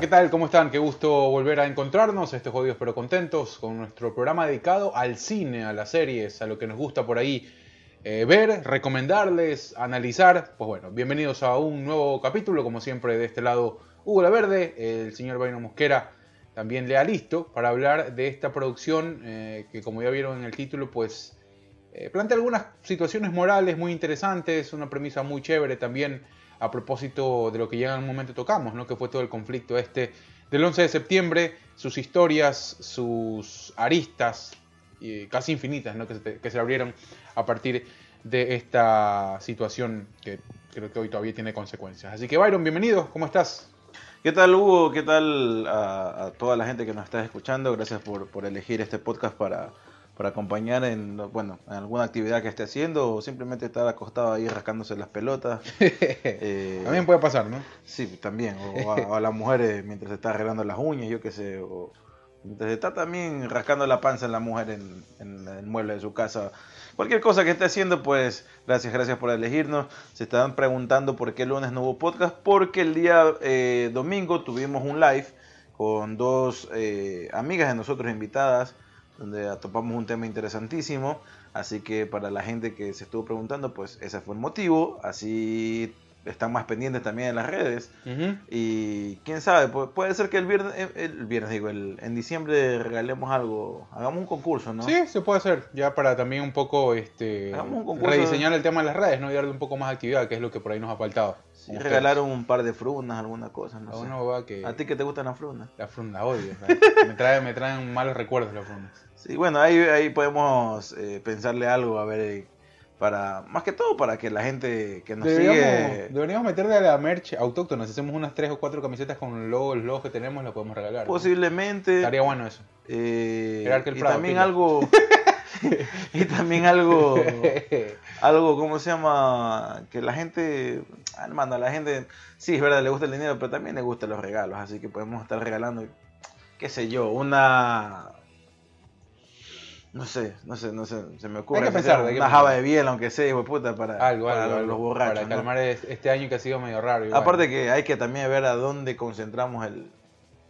¿qué tal? ¿Cómo están? Qué gusto volver a encontrarnos, estos jodidos pero contentos, con nuestro programa dedicado al cine, a las series, a lo que nos gusta por ahí eh, ver, recomendarles, analizar. Pues bueno, bienvenidos a un nuevo capítulo, como siempre de este lado Hugo La Verde, el señor Baino Mosquera también le ha listo para hablar de esta producción eh, que como ya vieron en el título, pues eh, plantea algunas situaciones morales muy interesantes, una premisa muy chévere también a propósito de lo que ya en un momento tocamos, ¿no? que fue todo el conflicto este del 11 de septiembre, sus historias, sus aristas, casi infinitas, ¿no? que, se, abrieron a partir de esta situación que creo que hoy todavía tiene consecuencias. Así que Byron, bienvenido, ¿cómo estás? ¿Qué tal Hugo? ¿Qué tal a, toda la gente que nos está escuchando? Gracias por elegir este podcast para, para acompañar en, bueno, en alguna actividad que esté haciendo o simplemente estar acostado ahí rascándose las pelotas. eh, también puede pasar, ¿no? Sí, también. O a, las mujeres mientras se está arreglando las uñas, yo qué sé. O mientras está también rascando la panza en la mujer en, en, el mueble de su casa. Cualquier cosa que esté haciendo, pues gracias, gracias por elegirnos. Se estaban preguntando por qué el lunes no hubo podcast. Porque el día eh, domingo tuvimos un live con dos eh, amigas de nosotros invitadas donde topamos un tema interesantísimo. Así que para la gente que se estuvo preguntando, pues ese fue el motivo. Así están más pendientes también en las redes. Y quién sabe, puede ser que el viernes, eh, el viernes digo, el, en diciembre regalemos algo, hagamos un concurso, ¿no? Sí, se puede hacer, ya para también un poco este rediseñar el tema de las redes, ¿no? Y darle un poco más actividad, que es lo que por ahí nos ha faltado. Sí, regalaron un par de frunas, alguna cosa, no sé. ¿A ti que te gustan las frunas? Las frunas, odio. me, trae, me traen malos recuerdos las frunas. Sí, bueno, ahí, ahí podemos eh, pensarle algo, a ver, eh, para más que todo para que la gente que nos sigue... Deberíamos meterle a la merch autóctona, si hacemos unas tres o cuatro camisetas con los logos que tenemos, lo podemos regalar. Posiblemente. Estaría bueno eso. Eh, y también algo... y también algo... algo, ¿cómo se llama? Que la gente... Hermano, a la gente... Sí, es verdad, le gusta el dinero, pero también le gustan los regalos, así que podemos estar regalando, qué sé yo, una no sé, no sé, no sé, se me ocurre. Hay que pensar, una java de biel, aunque sea, hijo puta, para, algo, algo, los borrachos. Para calmar este año que ha sido medio raro. Aparte que hay que también ver a dónde concentramos el,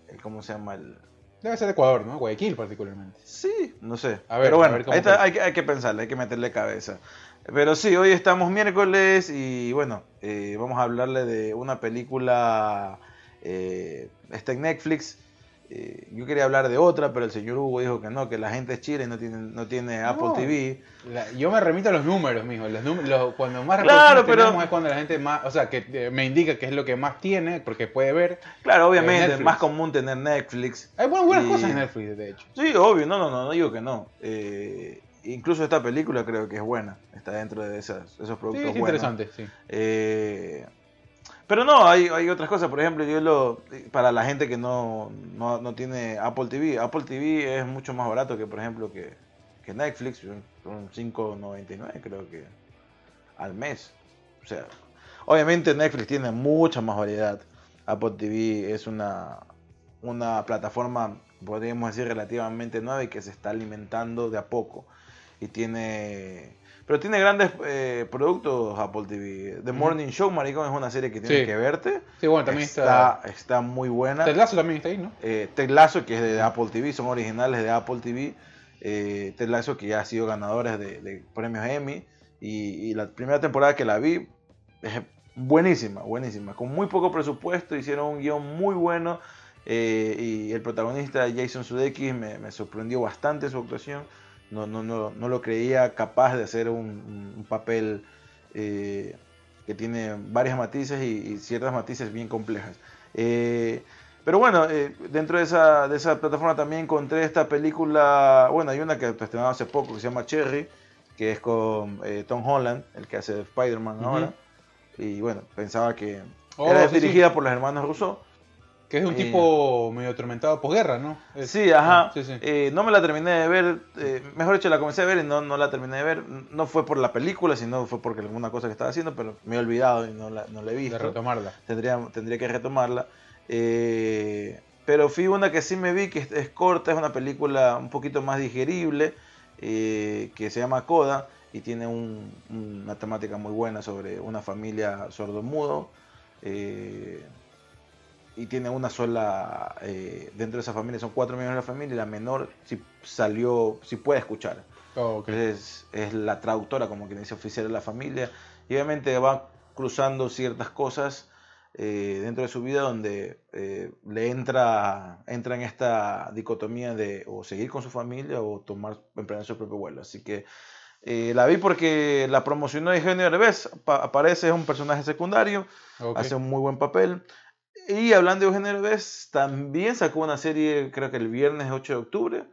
el ¿cómo se llama? el Debe ser Ecuador, ¿no? Guayaquil particularmente. Sí, no sé. A ver, Pero bueno, ahí hay, que, hay que pensarle, hay que meterle cabeza. Pero sí, hoy estamos miércoles y bueno, eh, vamos a hablarle de una película, eh, está en Netflix, eh, yo quería hablar de otra, pero el señor Hugo dijo que no, que la gente es chile y no tiene, no tiene Apple TV. yo me remito a los números, mijo. Los cuando más claro, pero, es cuando la gente más, o sea, que eh, me indica que es lo que más tiene, porque puede ver. Claro, obviamente, es más común tener Netflix. Hay buenas, cosas en Netflix, de hecho. Sí, obvio, no, no, no, no digo que no. Eh, incluso esta película creo que es buena, está dentro de esas, esos productos. Sí, es interesante, sí. Eh, pero no, hay, hay otras cosas. Por ejemplo, yo lo. Para la gente que no, no, tiene Apple TV, Apple TV es mucho más barato que, por ejemplo, que, que Netflix. Son 5.99, creo que. Al mes. O sea, obviamente Netflix tiene mucha más variedad. Apple TV es una, una plataforma, podríamos decir, relativamente nueva y que se está alimentando de a poco. Y tiene pero tiene grandes eh, productos Apple TV. The Morning Show, maricón, es una serie que tienes que verte. Sí, bueno, también está... Está, muy buena. Ted Lasso también está ahí, ¿no? Eh, Ted Lasso, que es de Apple TV, son originales de Apple TV. Eh, Ted Lasso, que ya ha sido ganadores de, premios Emmy. Y, la primera temporada que la vi es buenísima, buenísima. Con muy poco presupuesto, hicieron un guion muy bueno. Eh, y el protagonista, Jason Sudeikis, me, me sorprendió bastante su actuación no, no, no, no lo creía capaz de hacer un, papel eh, que tiene varias matices y, ciertas matices bien complejas. Eh, pero bueno, eh, dentro de esa, de esa plataforma también encontré esta película, bueno, hay una que estrenado hace poco que se llama Cherry, que es con Tom Holland, el que hace Spider-Man ahora. Y bueno, pensaba que oh, era dirigida por los hermanos Rousseau. Que es un tipo medio atormentado posguerra, ¿no? sí, ajá. Eh, no me la terminé de ver, eh, mejor dicho, la comencé a ver y no, no la terminé de ver. No fue por la película, sino fue porque alguna cosa que estaba haciendo, pero me he olvidado y no la, no la he visto. De retomarla. Tendría, tendría que retomarla. Eh, pero fui una que sí me vi, que es, corta, es una película un poquito más digerible, que se llama Coda y tiene una temática muy buena sobre una familia sordomudo. Eh, y tiene una sola, eh, dentro de esa familia, son cuatro miembros de la familia y la menor si salió, si puede escuchar. Oh, ok. Es, es la traductora, como quien dice, oficial de la familia. Y obviamente va cruzando ciertas cosas eh, dentro de su vida donde eh, le entra, entra en esta dicotomía de o seguir con su familia o tomar, emprender su propio vuelo. Así que eh, la vi porque la promocionó Eugenio Derbez, pa- aparece, es un personaje secundario, ok. hace un muy buen papel. Y hablando de Eugenio Derbez, también sacó una serie, creo que el viernes 8 de octubre.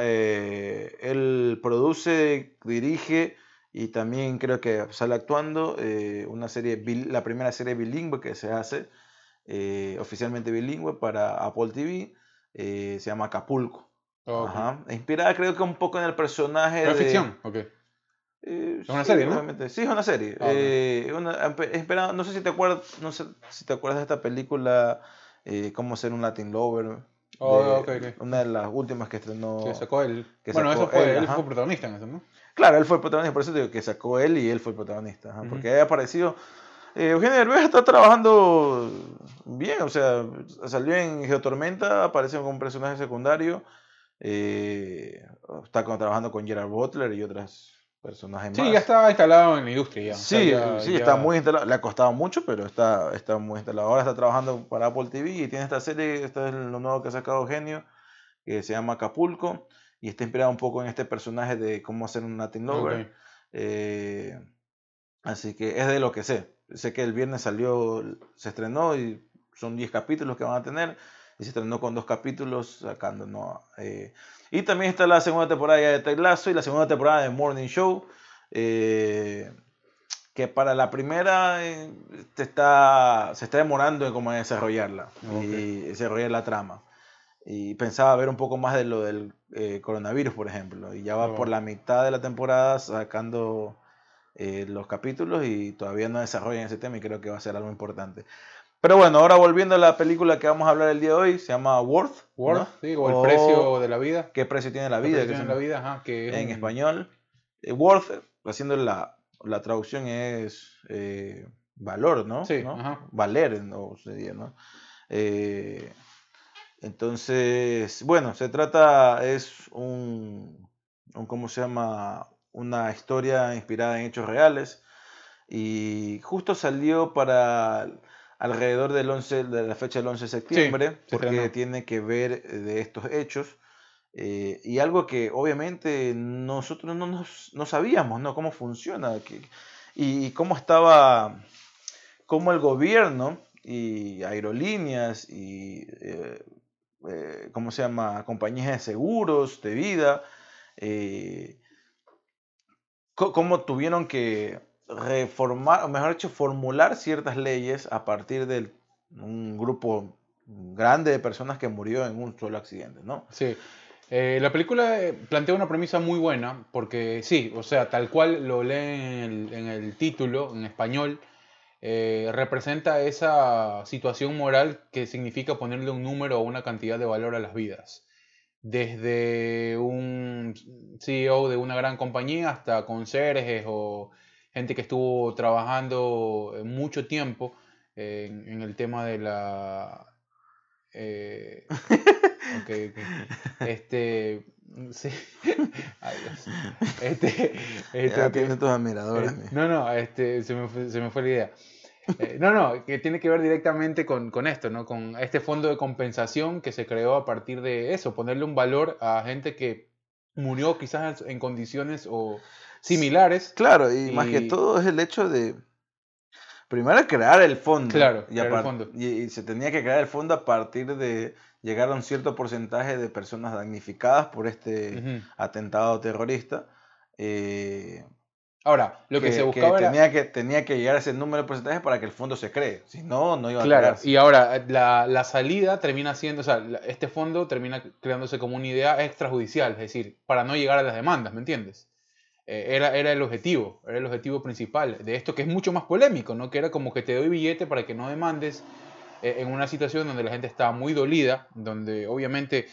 Eh, él produce, dirige y también creo que sale actuando eh, una serie, la primera serie bilingüe que se hace, eh, oficialmente bilingüe para Apple TV, eh, se llama Acapulco. Ok. Ajá. Inspirada creo que un poco en el personaje ¿Es de... ficción? Ok. Es una sí, serie, ¿no? obviamente. Sí, es una serie. Ah. Eh, una- espera- no sé si te acuerdas, no sé si te acuerdas de esta película, eh, Cómo ser un Latin Lover. Oh. Una de las últimas que estrenó. Que sacó él. que bueno, sacó eso fue, él, fue protagonista en eso, ¿no? Claro, él fue el protagonista, por eso digo que sacó él y él fue el protagonista. ajá, Ujú. Porque haya aparecido. Eh, Eugenio Derbez está trabajando bien, o sea, salió en Geotormenta, aparece como un personaje secundario. eh, está trabajando con Gerard Butler y otros personajes Sí, más. ya está instalado en la industria. Ya. O sea, Sí, ya- sí, ya- está muy instalado. Le ha costado mucho, pero está, está muy instalado. Ahora está trabajando para Apple TV y tiene esta serie, esta es lo nuevo que ha sacado Genio, que se llama Acapulco y está inspirado un poco en este personaje de cómo hacer un Latin Lover. Ok. Eh, así que es de lo que sé. Sé que el viernes salió, se estrenó y son 10 capítulos que van a tener. Y se estrenó con dos capítulos sacando, ¿no? Eh, y también está la segunda temporada de Ted Lasso y la segunda temporada de Morning Show. eh, que para la primera eh, te está, se está demorando en cómo desarrollarla y desarrollar la trama. Y pensaba ver un poco más de lo del eh, coronavirus, por ejemplo. Y ya va Oh. por la mitad de la temporada sacando eh, los capítulos y todavía no desarrollan ese tema y creo que va a ser algo importante. Pero bueno, ahora volviendo a la película que vamos a hablar el día de hoy, se llama Worth. Worth, ¿no? sí, o el O precio de la vida. ¿Qué precio tiene la El vida? precio que de se- la vida, ajá, que es en un- español. Eh, worth, haciendo la, la traducción es eh, valor, ¿no? Sí, ¿no? ajá. Valer, ¿no? Sería, ¿no? Eh, entonces, bueno, se trata, es un, un, ¿cómo se llama? Una historia inspirada en hechos reales y justo salió para alrededor del 11, de la fecha del 11 de septiembre, se porque tiene que ver eh, de estos hechos. eh, y algo que obviamente nosotros no, nos, no sabíamos, ¿no? Cómo funciona que- y, y cómo estaba, cómo el gobierno y aerolíneas y, eh, eh, ¿cómo se llama? Compañías de seguros, de vida, cómo tuvieron que reformar, o mejor dicho, formular ciertas leyes a partir de un grupo grande de personas que murió en un solo accidente, ¿no? Sí. Eh, la película eh, plantea una premisa muy buena, porque sí, o sea, tal cual lo leen en el, título, en español, eh, representa esa situación moral que significa ponerle un número o una cantidad de valor a las vidas. Desde un CEO de una gran compañía hasta conserjes o gente que estuvo trabajando eh, mucho tiempo en, en el tema de la... eh. Este... Sí. Ay. Este, este, Ya tiene tus admiradores. Eh, no, no, este, se me fue, se me fue la idea. Eh, no, no, que tiene que ver directamente con, con esto, ¿no? Con este fondo de compensación que se creó a partir de eso, ponerle un valor a gente que murió quizás en condiciones o similares. Claro, y, más que todo es el hecho de primero crear el fondo. Claro, y, crear el fondo. y- y se tenía que crear el fondo a partir de llegar a un cierto porcentaje de personas damnificadas por este atentado terrorista. eh, Ahora, lo que, que, se que buscaba era... tenía que tenía que llegar a ese número de porcentaje para que el fondo se cree. Si no, no iba a Claro, crearse. y ahora la, la salida termina siendo, o sea, este fondo termina creándose como una idea extrajudicial, es decir, para no llegar a las demandas, ¿me entiendes? Eh, era, era el objetivo, era el objetivo principal de esto que es mucho más polémico, ¿no? Que era como que te doy billete para que no demandes eh, en una situación donde la gente está muy dolida, donde obviamente,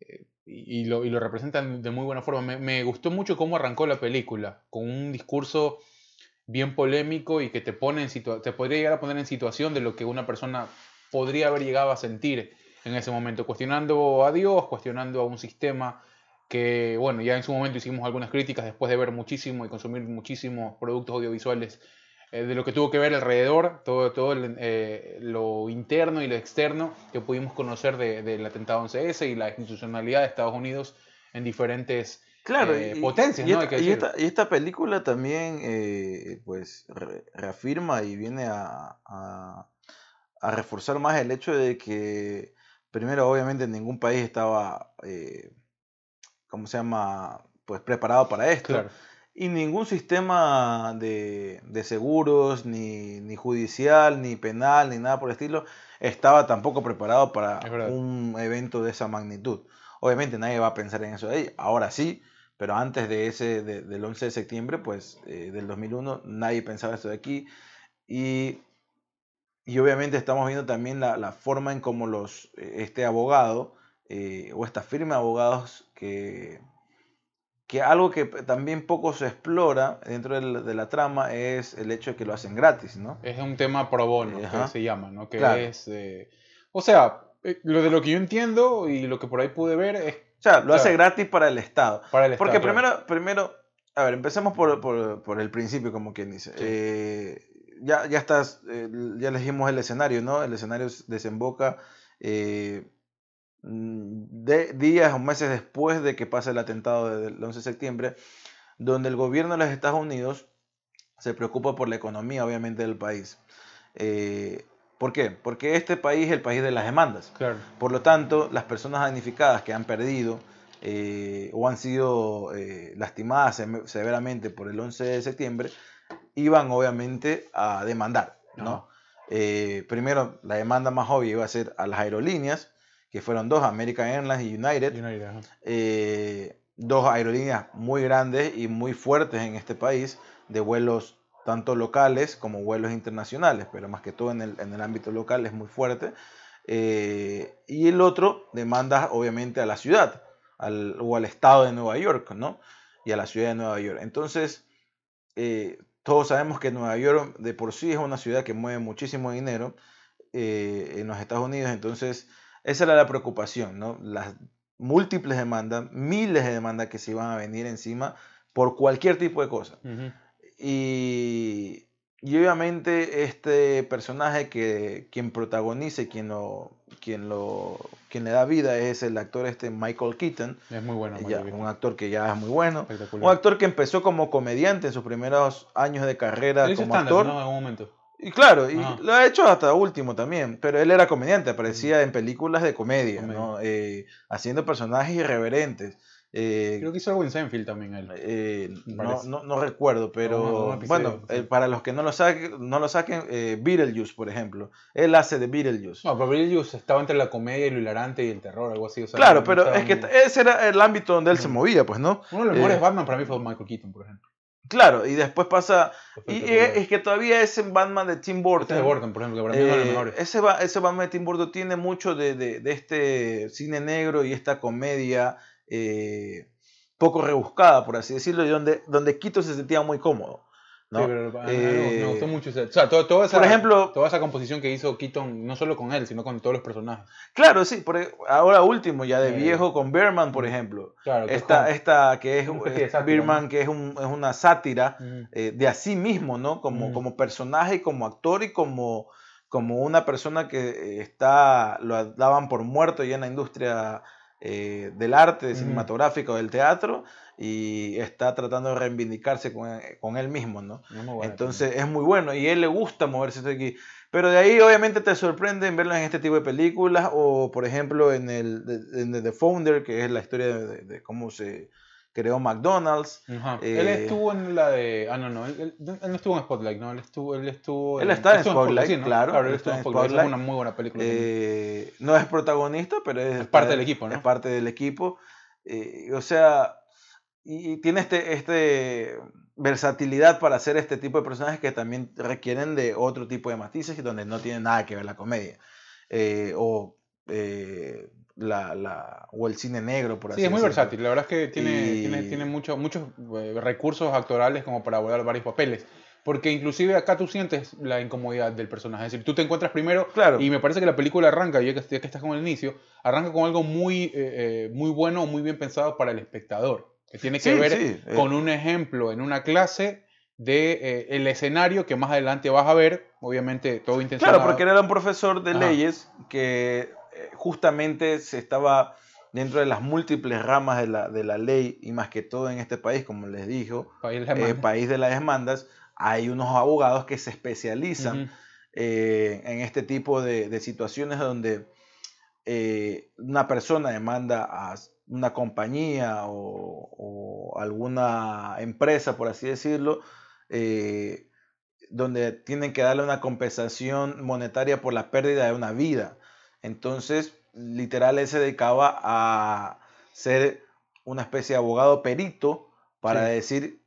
eh, y, lo, y lo representan de muy buena forma. Me, me gustó mucho cómo arrancó la película, con un discurso bien polémico y que te pone en te podría llegar a poner en situación de lo que una persona podría haber llegado a sentir en ese momento, cuestionando a Dios, cuestionando a un sistema que, bueno, ya en su momento hicimos algunas críticas después de ver muchísimo y consumir muchísimos productos audiovisuales eh, de lo que tuvo que ver alrededor, todo, todo eh, lo interno y lo externo que pudimos conocer del atentado 11S y la institucionalidad de Estados Unidos en diferentes claro, eh, potencias. Y, esta, y, esta, película también pues reafirma y viene a, a, a, reforzar más el hecho de que, primero, obviamente ningún país estaba ¿cómo se llama? Pues preparado para esto. Y ningún sistema de, seguros, ni, judicial, ni penal, ni nada por el estilo, estaba tampoco preparado para un evento de esa magnitud. Obviamente nadie va a pensar en eso de ahí. Ahora sí, pero antes de ese, del 11 de septiembre, pues eh, del 2001, nadie pensaba eso de aquí. Y, y obviamente estamos viendo también la, forma en cómo los, eh, este abogado eh, o esta firma de abogados que, que algo que también poco se explora dentro de la, trama es el hecho de que lo hacen gratis, ¿no? Es un tema pro bono, que se llama, ¿no? Que es, eh, o sea, eh, lo de lo que yo entiendo y lo que por ahí pude ver es... O sea, lo hace gratis para el Estado. Para el Porque primero, primero, a ver, empecemos por, por, por el principio, como quien dice. ya, ya estás, ya elegimos el escenario, ¿no? El escenario desemboca de, días o meses después de que pase el atentado del 11 de septiembre, donde el gobierno de los Estados Unidos se preocupa por la economía, obviamente, del país. Eh, ¿Por qué? Porque este país es el país de las demandas. Por lo tanto, las personas damnificadas que han perdido eh, o han sido eh, lastimadas severamente por el 11 de septiembre, iban obviamente a demandar. ¿no? primero, la demanda más obvia iba a ser a las aerolíneas, que fueron dos, American Airlines y United. Eh, dos aerolíneas muy grandes y muy fuertes en este país, de vuelos tanto locales como vuelos internacionales, pero más que todo en el, ámbito local es muy fuerte. Eh, y el otro demanda obviamente a la ciudad al, o al estado de Nueva York, ¿no? Y a la ciudad de Nueva York. Entonces, eh, todos sabemos que Nueva York de por sí es una ciudad que mueve muchísimo dinero en los Estados Unidos, entonces esa era la preocupación, ¿no? Las múltiples demandas, miles de demandas que se iban a venir encima por cualquier tipo de cosa. y, obviamente este personaje que quien protagoniza y quien lo, quien lo, quien le da vida es el actor este Michael Keaton. Es muy bueno. un actor que ya es muy bueno. Un actor que empezó como comediante en sus primeros años de carrera como actor. En algún momento. Y claro, y lo ha hecho hasta último también, pero él era comediante, aparecía en películas de comedia, ¿no? Eh, haciendo personajes irreverentes. Eh, Creo que hizo algo en Seinfeld también él. Eh, no, no, no, recuerdo, pero bueno, para los que no lo saquen, no lo saquen Beetlejuice, por ejemplo. Él hace de Beetlejuice. No, pero Beetlejuice estaba entre la comedia y lo hilarante y el terror, algo así. claro, pero es que ese era el ámbito donde él se movía, pues, ¿no? Uno de los mejores Batman para mí fue Michael Keaton, por ejemplo. Claro, y después pasa. Y es, que todavía ese Batman de Tim Burton. de Burton, por ejemplo, que para mí es mejores. Ese, ese, Batman de Tim Burton tiene mucho de, de, de este cine negro y esta comedia eh, poco rebuscada, por así decirlo, y donde, donde Quito se sentía muy cómodo. ¿No? Sí, pero me gustó eh, mucho. O sea, toda, esa, por ejemplo, toda esa composición que hizo Keaton, no solo con él, sino con todos los personajes. Claro, sí. Por, e, ahora último, ya de eh, viejo, con Berman, por ejemplo. Claro, esta, que esta que es, Berman, que es, un, es, una sátira eh, de sí mismo, ¿no? Como, como personaje, como actor y como, como una persona que está, lo daban por muerto ya en la industria del arte cinematográfico, del teatro y está tratando de reivindicarse con, eh, con él mismo, ¿no? Entonces es muy bueno y a él le gusta moverse aquí. Pero de ahí obviamente te sorprende en verlo en este tipo de películas o por ejemplo en el de, The Founder, que es la historia de, cómo se creó McDonald's. Eh, él estuvo en la de... Ah, no, no, él, no estuvo en Spotlight, ¿no? Él estuvo, él estuvo él está en Spotlight, claro. claro él estuvo en Spotlight. Es una muy buena película. Eh, no es protagonista, pero es, es parte del equipo, ¿no? Es parte del equipo. o sea, y tiene este, este versatilidad para hacer este tipo de personajes que también requieren de otro tipo de matices y donde no tiene nada que ver la comedia. Eh, o, eh, la, la, o el cine negro, por así decirlo. Sí, es muy versátil. La verdad es que tiene, tiene, tiene muchos eh, recursos actorales como para abordar varios papeles. Porque inclusive acá tú sientes la incomodidad del personaje. Es decir, tú te encuentras primero Claro. y me parece que la película arranca, ya que, que estás con el inicio, arranca con algo muy, eh, eh, muy bueno, muy bien pensado para el espectador. Que tiene que Sí, ver sí, eh. con un ejemplo en una clase de eh, el escenario que más adelante vas a ver, obviamente todo intencionado. Claro, porque él era un profesor de Ajá. leyes que justamente se estaba dentro de las múltiples ramas de la, de la ley y más que todo en este país, como les dijo, País de eh, país de las demandas, hay unos abogados que se especializan eh, en este tipo de, de situaciones donde eh, una persona demanda a una compañía o, o alguna empresa, por así decirlo, donde tienen que darle una compensación monetaria por la pérdida de una vida. Entonces, literal, él se dedicaba a ser una especie de abogado perito para Sí. decir,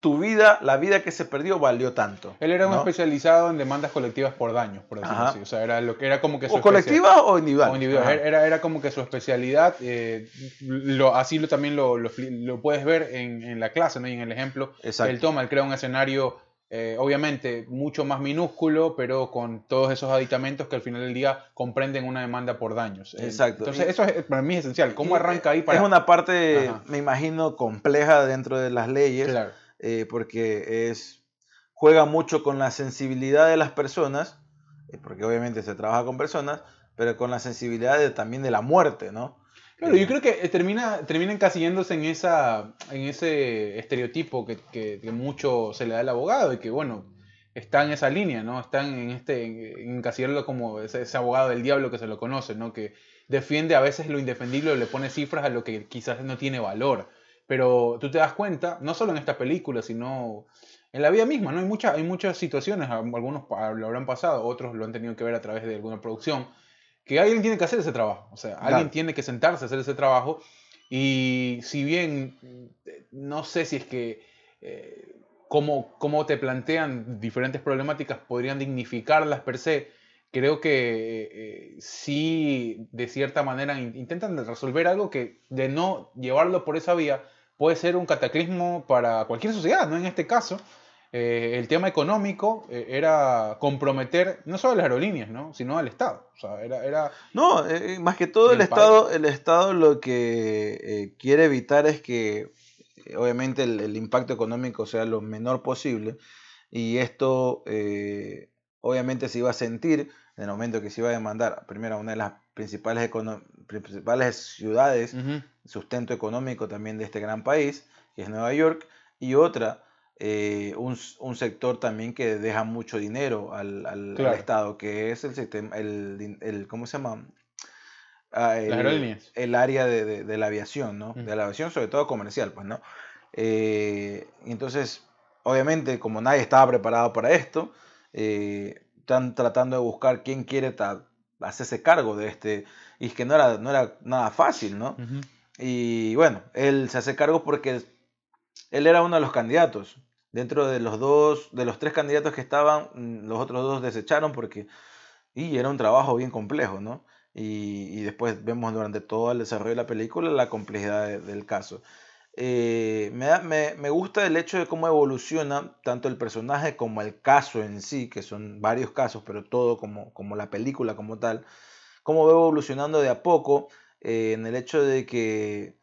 tu vida, la vida que se perdió valió tanto. Él era un especializado en demandas colectivas por daños, por decirlo Ajá. así. O sea, era, lo que, era como que su ¿O especia- colectiva o individual? o individual. Era, era como que su especialidad. eh, lo, así lo, también lo, lo, lo puedes ver en, en la clase, ¿no? Y en el ejemplo Exacto. él toma. Él crea un escenario, eh, obviamente, mucho más minúsculo, pero con todos esos aditamentos que al final del día comprenden una demanda por daños. Exacto. Entonces, Y- eso es, para mí es esencial. ¿Cómo arranca ahí para...? Es una parte, Ajá. me imagino, compleja dentro de las leyes, Claro. eh, porque es juega mucho con la sensibilidad de las personas, eh, porque obviamente se trabaja con personas, pero con la sensibilidad de- también de la muerte, ¿no? Claro, yo creo que eh, termina, termina encasillándose en, esa, en ese estereotipo que, que, que mucho se le da al abogado y que, bueno, está en esa línea, ¿no? Están en este, en encasillarlo como ese, ese abogado del diablo que se lo conoce, ¿no? Que defiende a veces lo indefendible le pone cifras a lo que quizás no tiene valor. Pero tú te das cuenta, no solo en esta película, sino en la vida misma, ¿no? Hay, muchas hay muchas situaciones, algunos lo habrán pasado, otros lo han tenido que ver a través de alguna producción, que alguien tiene que hacer ese trabajo. O sea, alguien tiene que sentarse a hacer ese trabajo. Y si bien eh, no sé si es que eh, cómo, cómo te plantean diferentes problemáticas podrían dignificarlas per se, creo que eh, eh, sí, de cierta manera, in- intentan resolver algo que de no llevarlo por esa vía puede ser un cataclismo para cualquier sociedad, ¿no? En este caso, eh, el tema económico eh, era comprometer no solo a las aerolíneas, ¿no? Sino al Estado. O sea, era, era No, eh, más que todo el Estado, el Estado lo que eh, quiere evitar es que eh, obviamente el, el impacto económico sea lo menor posible y esto eh, obviamente se iba a sentir en el momento que se iba a demandar primero una de las principales, principales ciudades, Ujú. sustento económico también de este gran país, que es Nueva York, y otra, eh, un, un sector también que deja mucho dinero al, al-. Estado, que es el sistema, el, el- ¿cómo se llama? Ah, el, aerolíneas. el área de, de- de la aviación, ¿no? De la aviación, sobre todo comercial, pues, ¿no? Eh, entonces, obviamente, como nadie estaba preparado para esto, eh, están tratando de buscar quién quiere hacerse cargo de este, y es que no era, no era nada fácil, ¿no? Y bueno, él se hace cargo porque él era uno de los candidatos. Dentro de los dos, de los tres candidatos que estaban, mm, los otros dos desecharon porque y era un trabajo bien complejo, ¿no? Y, y después vemos durante todo el desarrollo de la película la complejidad de- del caso. Eh, me, me, me gusta el hecho de cómo evoluciona tanto el personaje como el caso en sí, que son varios casos, pero todo como, como la película como tal, cómo va evolucionando de a poco eh, en el hecho de que,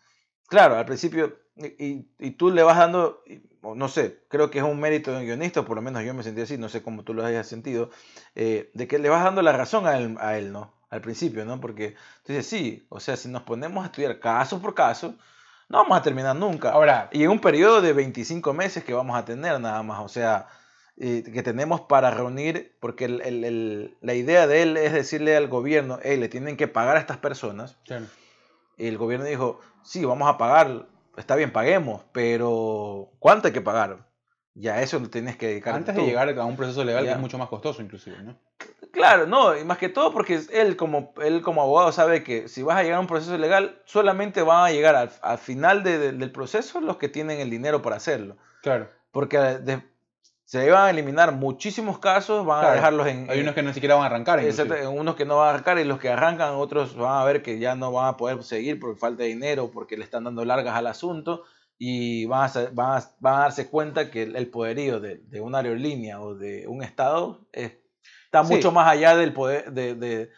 claro, al principio, y, y- tú le vas dando, no sé, creo que es un mérito de un guionista, por lo menos yo me sentí así, no sé cómo tú lo hayas sentido, eh, de que le vas dando la razón a él, a él, ¿no? Al principio, ¿no? Porque tú dices, sí, o sea, si nos ponemos a estudiar caso por caso, no vamos a terminar nunca. Ahora, Y en un periodo de 25 meses que vamos a tener nada más, o sea, eh, que tenemos para reunir, porque el- el- el- la idea de él es decirle al gobierno, hey, le tienen que pagar a estas personas. claro. Y el gobierno dijo, sí, vamos a pagar, está bien, paguemos, pero ¿cuánto hay que pagar? Ya eso lo tienes que dedicar. antes tú. de llegar a un proceso legal que es mucho más costoso inclusive, ¿no? Claro, no, y más que todo porque él como, él como abogado sabe que si vas a llegar a un proceso legal, solamente van a llegar al, al final de- de- del proceso los que tienen el dinero para hacerlo. Claro. Porque de- se van a eliminar muchísimos casos, van Claro, a dejarlos en... Hay unos que ni siquiera van a arrancar. exacto, unos que no van a arrancar y los que arrancan, otros van a ver que ya no van a poder seguir por falta de dinero, porque le están dando largas al asunto y van a, van a- van a darse cuenta que el, el poderío de, de una aerolínea o de un estado es- está Sí. mucho más allá del poder de, de-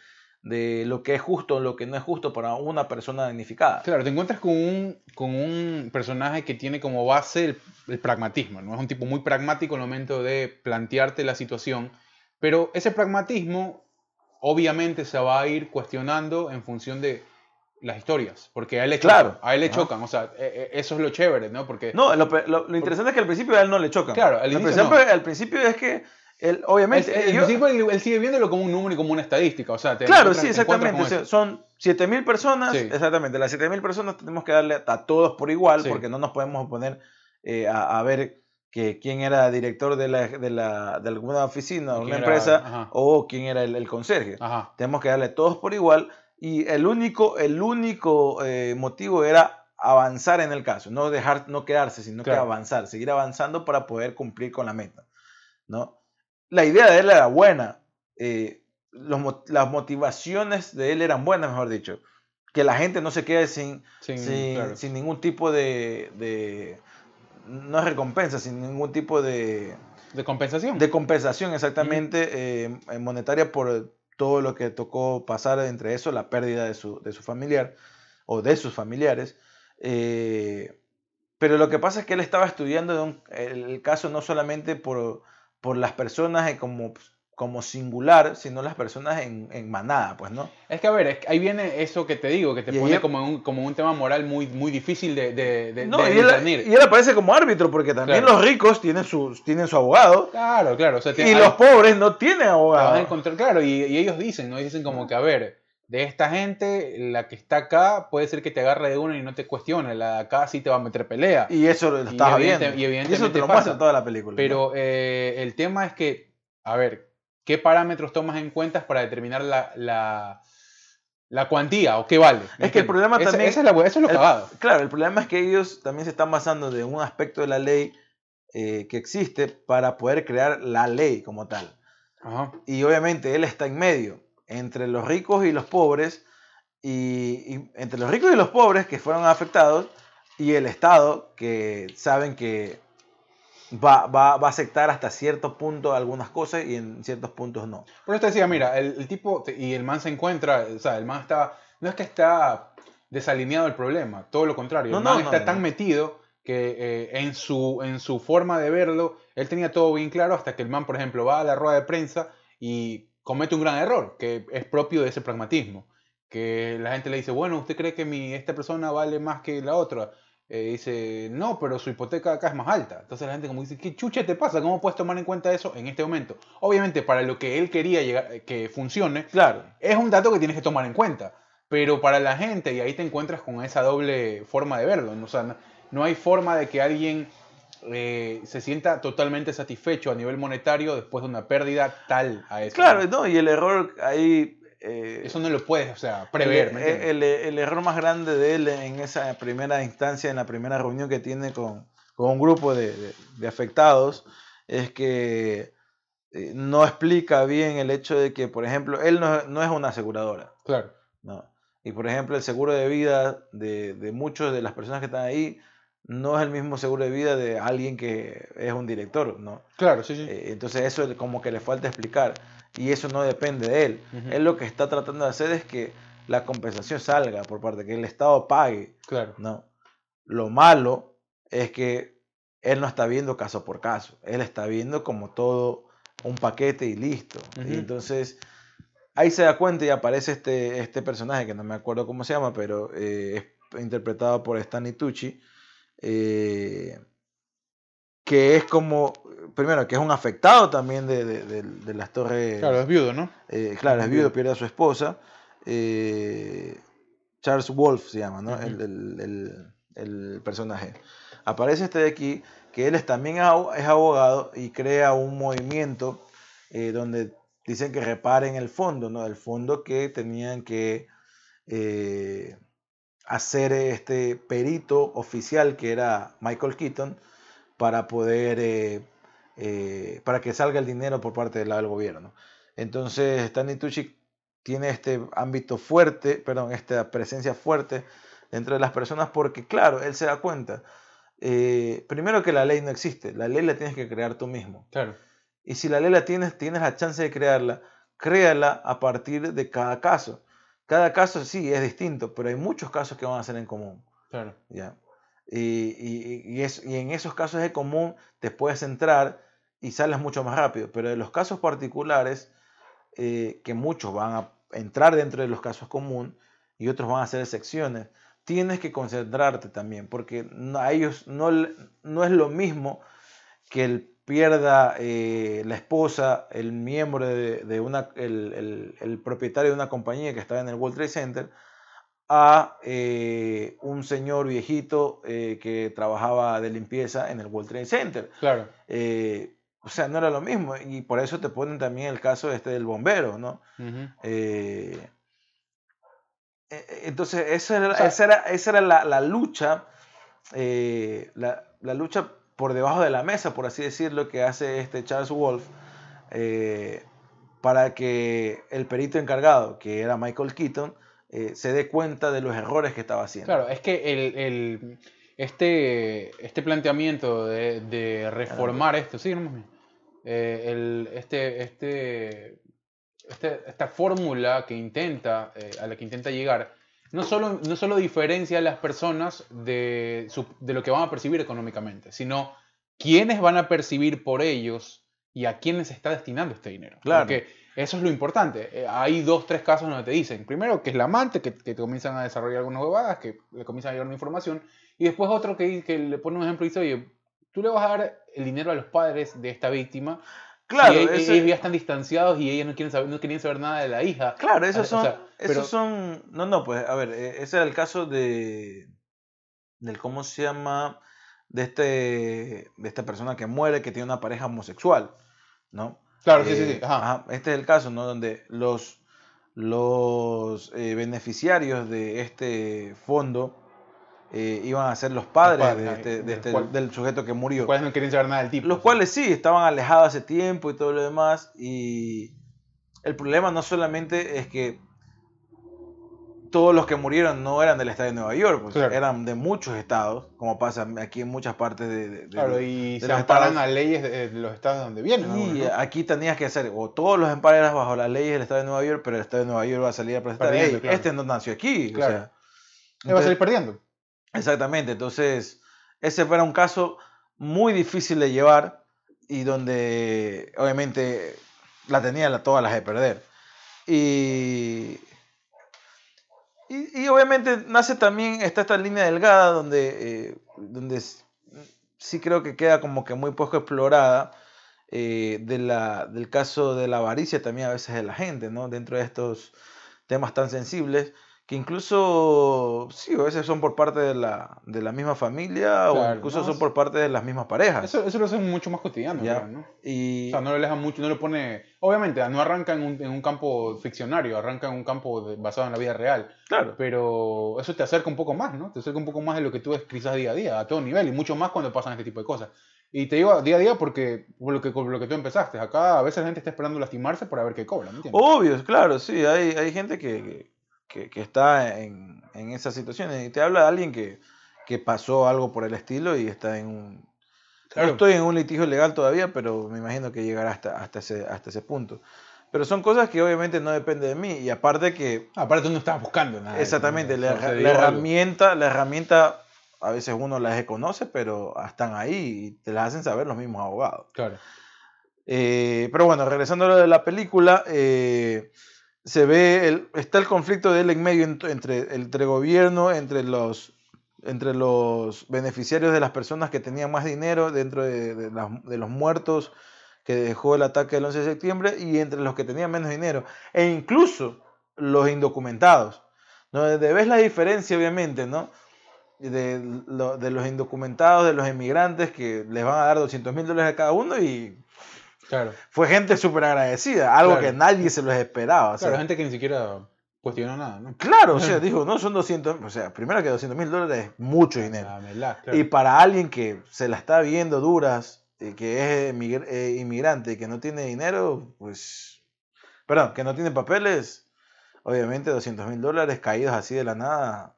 de lo que es justo o lo que no es justo para una persona damnificada. Claro, te encuentras con un, con un personaje que tiene como base el, el pragmatismo, ¿no? Es un tipo muy pragmático en el momento de plantearte la situación, pero ese pragmatismo obviamente se va a ir cuestionando en función de las historias, porque a él le chocan, Claro. a él le Ajá. chocan, o sea, e- e- eso es lo chévere, ¿no? Porque No, lo, lo- lo interesante es que al principio a él no le chocan. Claro, al principio, no. al principio es que él, obviamente... en yo- principio él, él sigue viéndolo como un número y como una estadística, o sea, te Claro, encuentras- sí, exactamente. o sea, son 7000 personas, Sí. exactamente. Las 7000 personas tenemos que darle a todos por igual, Sí. porque no nos podemos poner eh, a, a ver que quién era director de, la, de, la- de alguna oficina o ¿Quién una era? empresa Ajá. o quién era el, el conserje. Ajá. Tenemos que darle a todos por igual y el único, el único eh, motivo era avanzar en el caso, no dejar, no quedarse, sino Claro. que avanzar, seguir avanzando para poder cumplir con la meta, ¿no? La idea de él era buena, eh, los las motivaciones de él eran buenas, mejor dicho, que la gente no se quede sin, Sin- sin, claro. sin ningún tipo de, de- no es recompensa, sin ningún tipo de, De compensación. de compensación exactamente eh, eh, monetaria por todo lo que tocó pasar, entre eso la pérdida de su, de su familiar o de sus familiares. Eh, pero lo que pasa es que él estaba estudiando de un- el, el caso no solamente por, por las personas como, como singular, sino las personas en, en manada, pues, ¿no? Es que a ver, es que ahí viene eso que te digo, que te Y pone ella- como, un, como un tema moral muy, muy difícil de, de, de- No, de y, él, y él aparece como árbitro, porque también Claro. los ricos tienen su, tienen su abogado Claro, claro. O sea, te- y hay- los pobres no tienen te vas a abogado. encontrar, claro, y, y ellos dicen, ¿no? Dicen como que, a ver, de esta gente, la que está acá puede ser que te agarre de una y no te cuestione, la de acá sí te va a meter pelea. Y eso lo estás viendo. y evidentemente eso te lo pasa. muestra toda la película. ¿no? Pero eh, el tema es que, a ver, ¿qué parámetros tomas en cuenta para determinar la, la, la cuantía o qué vale? ¿Me Es que el problema Esa- también- esa es la- eso es lo El- cagado. Claro, el problema es que ellos también se están basando de un aspecto de la ley eh, que existe para poder crear la ley como tal. Ajá. Y obviamente él está en medio, entre los ricos y los pobres, y, y entre los ricos y los pobres que fueron afectados, y el Estado que saben que va, va, va a aceptar hasta cierto punto algunas cosas y en ciertos puntos no. Por eso te decía, mira, el, el tipo y el man se encuentra, o sea, el man está, no es que está desalineado del problema, todo lo contrario, No, el man no, está no. tan metido que eh, en, su, en su forma de verlo, él tenía todo bien claro hasta que el man, por ejemplo, va a la rueda de prensa y comete un gran error, que es propio de ese pragmatismo, que la gente le dice, bueno, ¿usted cree que mi, esta persona vale más que la otra? Eh, dice, no, pero su hipoteca acá es más alta. Entonces la gente como dice, ¿qué chuche te pasa? ¿Cómo puedes tomar en cuenta eso en este momento? Obviamente, para lo que él quería llegar, eh, que funcione, Claro, es un dato que tienes que tomar en cuenta. Pero para la gente, y ahí te encuentras con esa doble forma de verlo. O sea, no, no hay forma de que alguien eh, se sienta totalmente satisfecho a nivel monetario después de una pérdida tal a eso. claro, ¿no? y el error ahí... eh, Eso no lo puedes, o sea, prever. El, el- el error más grande de él en esa primera instancia, en la primera reunión que tiene con, con un grupo de, de- de afectados, es que eh, no explica bien el hecho de que, por ejemplo, él no, no es una aseguradora. Claro. ¿no? Y, por ejemplo, el seguro de vida de, de muchos de las personas que están ahí no es el mismo seguro de vida de alguien que es un director, ¿no? Claro, sí, sí. Eh, entonces eso es como que le falta explicar y eso no depende de él. Él lo que está tratando de hacer es que la compensación salga por parte, que el Estado pague, claro. ¿no? Lo malo es que él no está viendo caso por caso, él está viendo como todo un paquete y listo. Y entonces ahí se da cuenta y aparece este, este personaje que no me acuerdo cómo se llama, pero eh, es interpretado por Stanley Tucci, eh, que es como, primero, que es un afectado también de, de- de- de las torres. Claro, es viudo, ¿no? Eh, claro, es viudo, pierde a su esposa. eh, Charles Wolf se llama, ¿no? El, el- el- el personaje. Aparece este de aquí, que él es, también es abogado y crea un movimiento eh, donde dicen que reparen el fondo, ¿no? El fondo que tenían que eh, hacer este perito oficial que era Michael Keaton para poder, eh, eh, para que salga el dinero por parte del gobierno. ¿no? Entonces, Stanley Tucci tiene este ámbito fuerte, perdón, esta presencia fuerte entre las personas porque, claro, él se da cuenta, eh, primero que la ley no existe, la ley la tienes que crear tú mismo. Claro. Y si la ley la tienes, tienes la chance de crearla, créala a partir de cada caso. Cada caso sí es distinto, pero hay muchos casos que van a ser en común. Claro. ¿ya? Y, y- y es- y en esos casos de común te puedes entrar y sales mucho más rápido. Pero de los casos particulares, eh, que muchos van a entrar dentro de los casos común y otros van a hacer excepciones, tienes que concentrarte también, porque no- a ellos no, no es lo mismo que él pierda eh, la esposa, el miembro de, de una, el, el- el propietario de una compañía que estaba en el World Trade Center, a eh, un señor viejito eh, que trabajaba de limpieza en el World Trade Center. Claro. Eh, o sea, no era lo mismo. Y por eso te ponen también el caso este del bombero, ¿no? Eh, eh, entonces, esa era, O sea- esa era, esa era la, la lucha, la, la lucha por debajo de la mesa, por así decirlo, que hace este Charles Wolf eh, para que el perito encargado, que era Michael Keaton, eh, se dé cuenta de los errores que estaba haciendo. Claro, es que el, el- este, este planteamiento de, de reformar esto, sí, no, eh, el, este, este, este- esta fórmula que intenta, eh, a la que intenta llegar, no solo, no solo diferencia a las personas de, su- de lo que van a percibir económicamente, sino quiénes van a percibir por ellos y a quiénes se está destinando este dinero. Claro. Porque eso es lo importante. Eh, hay dos, tres casos donde te dicen, primero que es la amante, que, que te comienzan a desarrollar algunas huevadas, que le comienzan a llegar una información, y después otro que, que le pone un ejemplo y dice, oye, tú le vas a dar el dinero a los padres de esta víctima, Claro, e- ese- ellos ya están distanciados y ellos no, quieren saber, no querían saber nada de la hija. Claro, O esos son, sea, pero- esos son, no, no, pues, a ver, eh, ese era el caso de, del, ¿cómo se llama? De este, de esta persona que muere, que tiene una pareja homosexual, ¿no? Claro, sí, sí, Eh, sí. Ajá. ajá, Este es el caso, ¿no? Donde los, los eh, beneficiarios de este fondo eh, iban a ser los padres, padres, de este, de del este- cual- del sujeto que murió. Los cuales no querían saber nada del tipo. Los cuales sí, estaban alejados hace tiempo y todo lo demás. Y el problema no solamente es que todos los que murieron no eran del estado de Nueva York, pues, Claro. eran de muchos estados, como pasa aquí en muchas partes de, de- Claro, y de se los amparan estados. a leyes de, los estados donde vienen. Y ¿no? aquí tenías que hacer, o todos los empares eran bajo las leyes del estado de Nueva York, pero el estado de Nueva York va a salir a presentar, Perdiendo, "Ey, claro. este no nació aquí. o Claro. sea, Él va a entonces- salir perdiendo. Exactamente, entonces ese fue un caso muy difícil de llevar y donde obviamente la tenía la, todas las de perder. Y, y, y obviamente nace también, está esta línea delgada donde, eh, donde sí creo que queda como que muy poco explorada eh, de la, del caso de la avaricia también a veces de la gente, ¿no? Dentro de estos temas tan sensibles que incluso, sí, a veces son por parte de la, de la misma familia o incluso no, son por parte de las mismas parejas. Eso, eso lo hace mucho más cotidiano, Ya. creo, ¿no? y O sea, no lo aleja mucho, no lo pone... Obviamente, no arranca en un, en un campo ficcionario, arranca en un campo de- basado en la vida real. claro, Pero eso te acerca un poco más, ¿no? Te acerca un poco más de lo que tú ves quizás día a día, a todo nivel, y mucho más cuando pasan este tipo de cosas. Y te digo día a día porque, por lo que, por lo que tú empezaste, acá a veces la gente está esperando lastimarse para ver qué cobra, ¿me entiendes? obvio, claro, sí, hay, hay gente que, que, que está en, en esas situaciones y te habla de alguien que, que pasó algo por el estilo y está en un... Claro. No estoy en un litigio legal todavía, pero me imagino que llegará hasta, hasta, ese, hasta ese punto. Pero son cosas que obviamente no dependen de mí y aparte que Aparte no estabas buscando nada. Exactamente, ¿no? la, la herramienta, la herramienta a veces uno las desconoce, pero están ahí y te las hacen saber los mismos abogados. Claro. Eh, pero bueno, regresando a lo de la película, eh, se ve, el, está el conflicto de él en medio ent- entre, entre gobierno, entre los, entre los beneficiarios de las personas que tenían más dinero dentro de, de los muertos que dejó el ataque del 11 de septiembre y entre los que tenían menos dinero, e incluso los indocumentados. ¿no? Ves la diferencia, obviamente, ¿no? De, de los indocumentados, de los emigrantes que les van a dar 200 mil dólares a cada uno y Claro. fue gente súper agradecida, algo Claro. que nadie se los esperaba. o sea, Claro, gente que ni siquiera cuestionó nada, ¿no? claro, o sea, dijo, no, son 200, o sea, primero que 200 mil dólares es mucho dinero. Ah, claro. Y para alguien que se la está viendo duras, eh, que es eh, inmigrante y que no tiene dinero, pues, perdón, que no tiene papeles, obviamente 200 mil dólares caídos así de la nada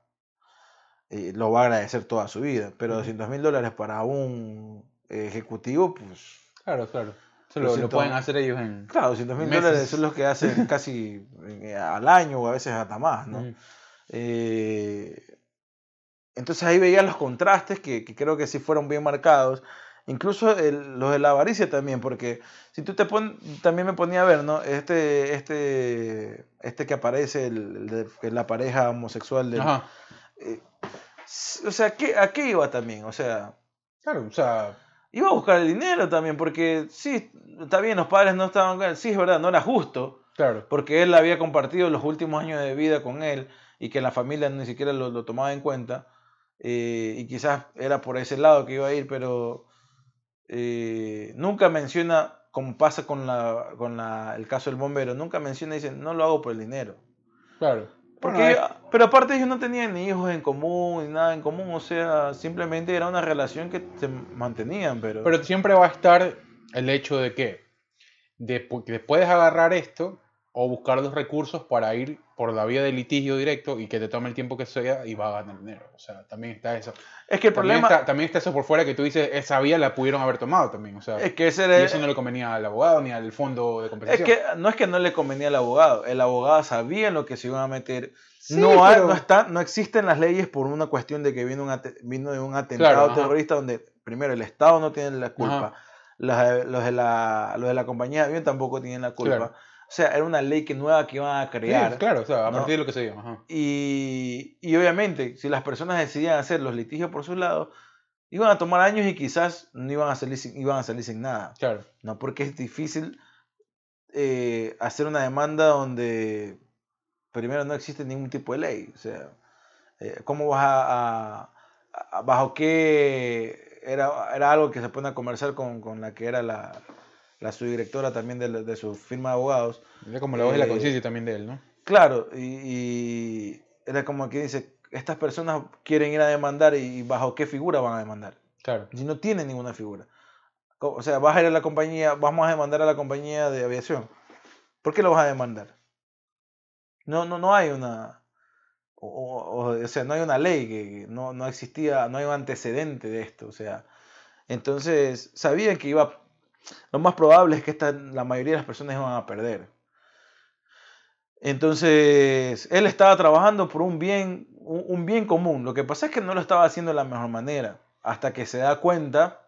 eh, lo va a agradecer toda su vida. Pero 200 mil dólares para un ejecutivo, pues... Claro, claro. Eso lo, lo pueden hacer ellos en... Claro, 200 mil dólares son los que hacen casi eh, al año o a veces hasta más, ¿no? Ujú. Eh, entonces ahí veía los contrastes que, que creo que sí fueron bien marcados. Incluso el- los de la avaricia también, porque si tú te pones, también me ponía a ver, ¿no? Este, este, este que aparece, el, el de- la pareja homosexual Ajá. eh, o sea, ¿qué, ¿a qué iba también? O sea, Claro, o sea, iba a buscar el dinero también, porque sí, está bien, los padres no estaban, sí, es verdad, no era justo, claro. porque él había compartido los últimos años de vida con él y que la familia ni siquiera lo, lo tomaba en cuenta. eh, y quizás era por ese lado que iba a ir, pero eh, nunca menciona, como pasa con, la, con la, el caso del bombero, nunca menciona y dice, no lo hago por el dinero. Claro. Porque, Bueno, pero aparte ellos no tenían ni hijos en común, ni nada en común, o sea, simplemente era una relación que se mantenían, pero... Pero siempre va a estar el hecho de que despu- que puedes agarrar esto o buscar los recursos para ir por la vía del litigio directo y que te tome el tiempo que sea y va a ganar dinero. O sea, también está eso. es que el También, problema está, también está eso por fuera que tú dices, esa vía la pudieron haber tomado también. O sea, es que ese y era... eso no le convenía al abogado ni al fondo de Es compensación. que no es que no le convenía al abogado, el abogado sabía en lo que se iban a meter. Sí, no, hay- pero- no, está, no existen las leyes por una cuestión de que vino, un vino de un atentado Claro, ajá. terrorista donde primero el Estado no tiene la culpa, los, de- los de la, los de la compañía de avión tampoco tienen la culpa. Claro. O sea, era una ley que nueva que iban a Sí, crear. claro, o sea, a ¿no? partir de lo que se dio. Ajá. Y, y obviamente, si las personas decidían hacer los litigios por su lado, iban a tomar años y quizás no iban a salir sin, iban a salir sin nada. Claro. ¿no? Porque es difícil eh, hacer una demanda donde primero no existe ningún tipo de ley. O sea, eh, ¿cómo vas a, a- a- bajo qué era, era algo que se pone a conversar con, con la que era la, la subdirectora también de, de su firma de abogados? Era como la voz de la Eh, conciencia también de él, ¿no? Claro, y, y era como que dice, estas personas quieren ir a demandar y bajo qué figura van a demandar Claro. si no tiene ninguna figura. O sea, vas a ir a la compañía, vamos a demandar a la compañía de aviación. ¿Por qué lo vas a demandar? No, no, no hay una, o, o- o- sea, no hay una ley que no, no existía, no hay un antecedente de esto. O sea, entonces sabían que iba, lo más probable es que esta, la mayoría de las personas iban a perder. Entonces, él estaba trabajando por un bien, un, bien común. Lo que pasa es que no lo estaba haciendo de la mejor manera. Hasta que se da cuenta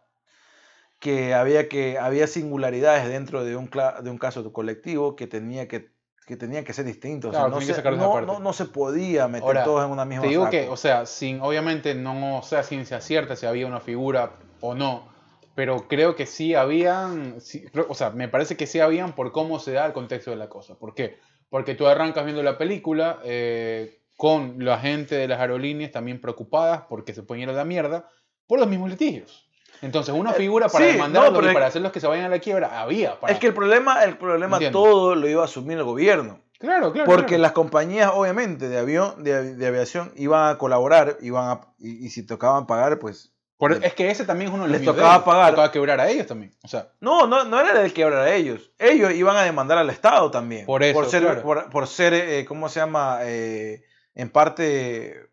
que había, que, había singularidades dentro de un, de un caso colectivo que tenía que, que, tenía que ser distinto. O sea, no, se, no, no- no se podía meter Ahora, todos en una misma Te digo saco. que, o sea, sin, obviamente no sea ciencia cierta si había una figura o no, pero creo que sí habían, sí, o sea, me parece que sí habían por cómo se da el contexto de la cosa. ¿Por qué? Porque tú arrancas viendo la película eh, con la gente de las aerolíneas también preocupadas porque se pueden ir a la mierda por los mismos litigios. Entonces, una Eh, figura para sí, demandarlo no, y para hacerlos que se vayan a la quiebra había. para- Es que el problema, el problema Entiendo. todo lo iba a asumir el gobierno. Claro, claro. Porque claro. las compañías, obviamente, de avión, de, de aviación, iban a colaborar, iban a, y, y si tocaban pagar, pues. Por- es que ese también es uno de los Les tocaba pagar. Tocaba quebrar a ellos también. O sea, No, no, no era de quebrar a ellos. Ellos iban a demandar al Estado también. Por eso, Por ser, claro. por, por ser eh, ¿cómo se llama? Eh, en parte,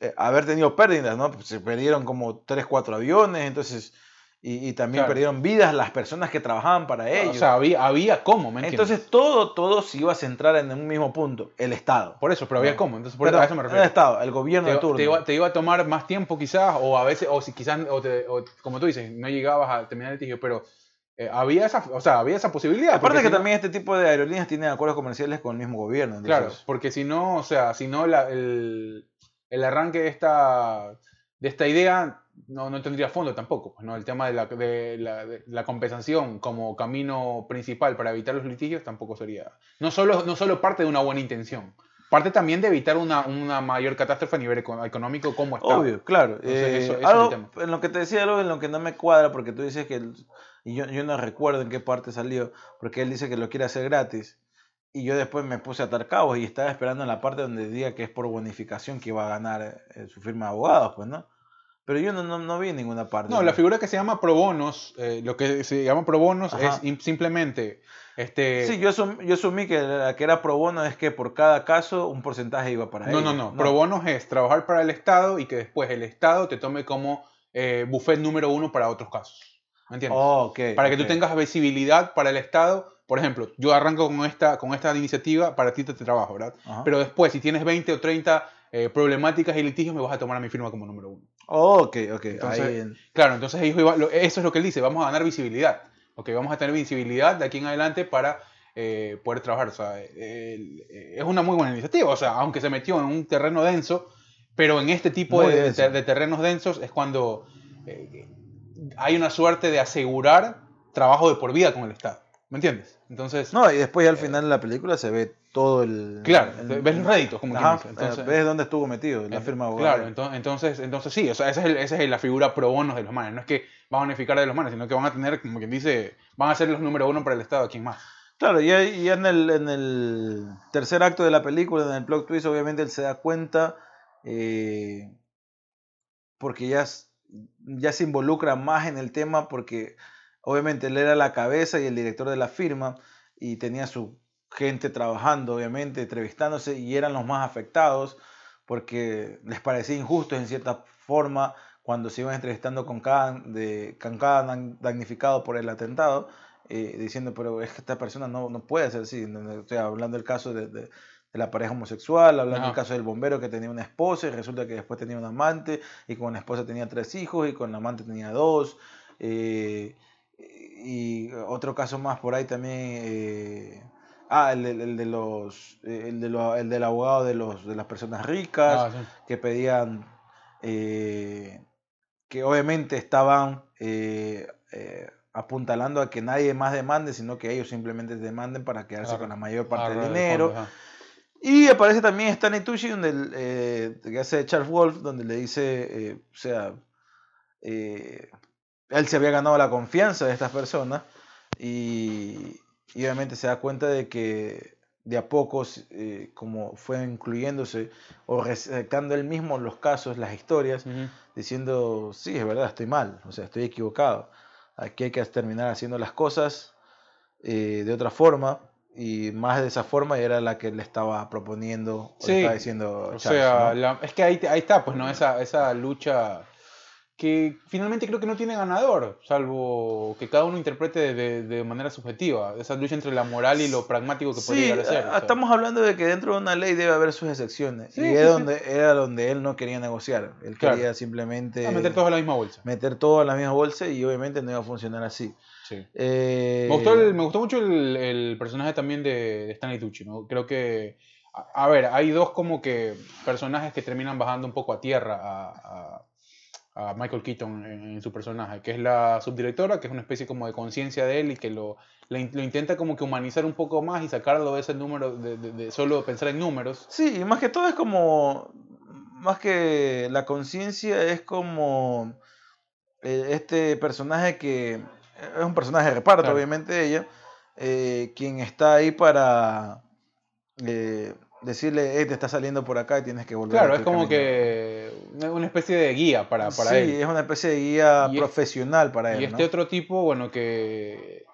eh, haber tenido pérdidas, ¿no? Se perdieron como 3, 4 aviones, entonces. Y, y también Claro. perdieron vidas las personas que trabajaban para ellos. o sea había, había cómo, ¿me entiendes? entonces todo, todo se iba a centrar en un mismo punto, el Estado. Por eso, pero había cómo. Entonces, por Perdón, a eso me El refiero. Estado, el gobierno Te, de turno. te iba, te iba a tomar más tiempo quizás, o a veces, o si quizás, o te- o como tú dices, no llegabas a terminar el litigio, pero eh, había esa, o sea, había esa posibilidad. Aparte que si no- también este tipo de aerolíneas tienen acuerdos comerciales con el mismo gobierno. Claro, porque si no, o sea, si no la- el, el arranque de esta, de esta idea no, no tendría fondo tampoco. pues, ¿no? El tema de la, de, la, de la compensación como camino principal para evitar los litigios tampoco sería. No solo, no solo parte de una buena intención, parte también de evitar una, una mayor catástrofe a nivel eco- económico como está. Obvio, claro. Entonces, Eh, eso- eso es el algo, tema. en lo que te decía, algo en lo que no me cuadra, porque tú dices que, el- y yo, yo no recuerdo en qué parte salió, porque él dice que lo quiere hacer gratis, y yo después me puse a atar cabos y estaba esperando en la parte donde diga que es por bonificación que iba a ganar eh, su firma de abogados, pues, ¿no? Pero yo no, no, no vi ninguna parte. No, la figura que se llama pro bonos, eh, lo que se llama pro bonos Ajá. es im- simplemente este Sí, yo, asum- yo asumí que la que era pro bono es que por cada caso un porcentaje iba para no, ella. no, no, pro bonos es trabajar para el Estado y que después el Estado te tome como eh, buffet número uno para otros casos. ¿Me entiendes? Oh, ok, para que tú tengas visibilidad para el Estado. Por ejemplo, yo arranco con esta, con esta iniciativa, para ti te, te trabajo, ¿verdad? Ajá. Pero después, si tienes 20 o 30 eh, problemáticas y litigios, me vas a tomar a mi firma como número uno. Oh, ok, ok. Entonces, ahí en- Claro, entonces eso es lo que él dice, vamos a ganar visibilidad. Ok, vamos a tener visibilidad de aquí en adelante para eh, poder trabajar. O sea, eh, es una muy buena iniciativa. O sea, aunque se metió en un terreno denso, pero en este tipo de terrenos densos es cuando eh, hay una suerte de asegurar trabajo de por vida con el Estado. ¿Me entiendes? Entonces, No, y después ya al final de la película se ve todo el... claro, el- ves los réditos, como Ajá, dice. Entonces, eh, ves dónde estuvo metido, la firma. Claro, ento- entonces, entonces sí, o sea, esa es, el- esa es la figura pro bonos de los manes. No es que van a unificar de los manes, sino que van a tener, como quien dice, van a ser los número uno para el Estado, ¿quién más? Claro, y ahí- y en el, en el tercer acto de la película, en el plot twist, obviamente él se da cuenta, eh, porque ya, ya se involucra más en el tema, porque obviamente él era la cabeza y el director de la firma, y tenía su gente trabajando, obviamente, entrevistándose, y eran los más afectados, porque les parecía injusto en cierta forma cuando se iban entrevistando con cada, de, con cada damnificado por el atentado, eh, diciendo, pero es que esta persona no, no puede ser así. No- no- sea, hablando del caso de, de- de la pareja homosexual, hablando del Ajá. caso del bombero que tenía una esposa y resulta que después tenía un amante y con la esposa tenía tres hijos y con la amante tenía dos. eh, y otro caso más por ahí también. eh, ah, el, de- el de los, eh, el, de lo- el del abogado de, los, de las personas ricas Ah, sí. que pedían, eh, que obviamente estaban eh, apuntalando a que nadie más demande, sino que ellos simplemente demanden para quedarse con la mayor parte del el dinero. Y aparece también Stanley Tucci, donde el, eh, que hace Charles Wolf, donde le dice, o sea, eh, él se había ganado la confianza de estas personas y, y obviamente se da cuenta de que de a poco, eh, como fue incluyéndose o recetando él mismo los casos, las historias, diciendo, sí, es verdad, estoy mal, o sea, estoy equivocado. Aquí hay que terminar haciendo las cosas eh, de otra forma y más de esa forma era la que le estaba proponiendo o Sí, le estaba diciendo O Charles, sea, ¿no? la- es que ahí, ahí está, pues, ¿no? Esa, esa lucha que finalmente creo que no tiene ganador, salvo que cada uno interprete de, de- manera subjetiva. Esa lucha entre la moral y lo pragmático que puede Sí, llegar a ser. a- estamos hablando de que dentro de una ley debe haber sus excepciones Sí, y sí, es donde, era donde él no quería negociar, él Claro. quería simplemente A meter todos en la misma bolsa. meter todo en la misma bolsa y obviamente no iba a funcionar así. Sí. Eh, Me gustó, el- me gustó mucho el, el personaje también de, de Stanley Tucci, ¿no? Creo que, a, a ver, hay dos como que personajes que terminan bajando un poco a tierra a, a- a Michael Keaton en, en su personaje, que es la subdirectora, que es una especie como de conciencia de él y que lo, lo intenta como que humanizar un poco más y sacarlo de ese número, de, de- de solo pensar en números. Sí, y más que todo es como, más que la conciencia es como eh, este personaje que es un personaje de reparto, Claro. obviamente ella, eh, quien está ahí para eh, decirle, hey, te está saliendo por acá y tienes que volver. Claro, a es como camino". que una especie de guía para, para sí, él. es una especie de guía Y profesional para él. Y este ¿no? otro tipo, bueno, que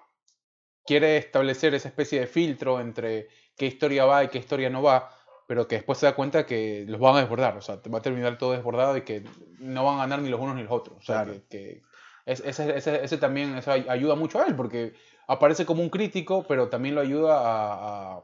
quiere establecer esa especie de filtro entre qué historia va y qué historia no va, pero que después se da cuenta que los van a desbordar, o sea, va a terminar todo desbordado y que no van a ganar ni los unos ni los otros. O sea, Claro. que, que es- ese, ese- ese también eso ayuda mucho a él, porque aparece como un crítico, pero también lo ayuda a, a-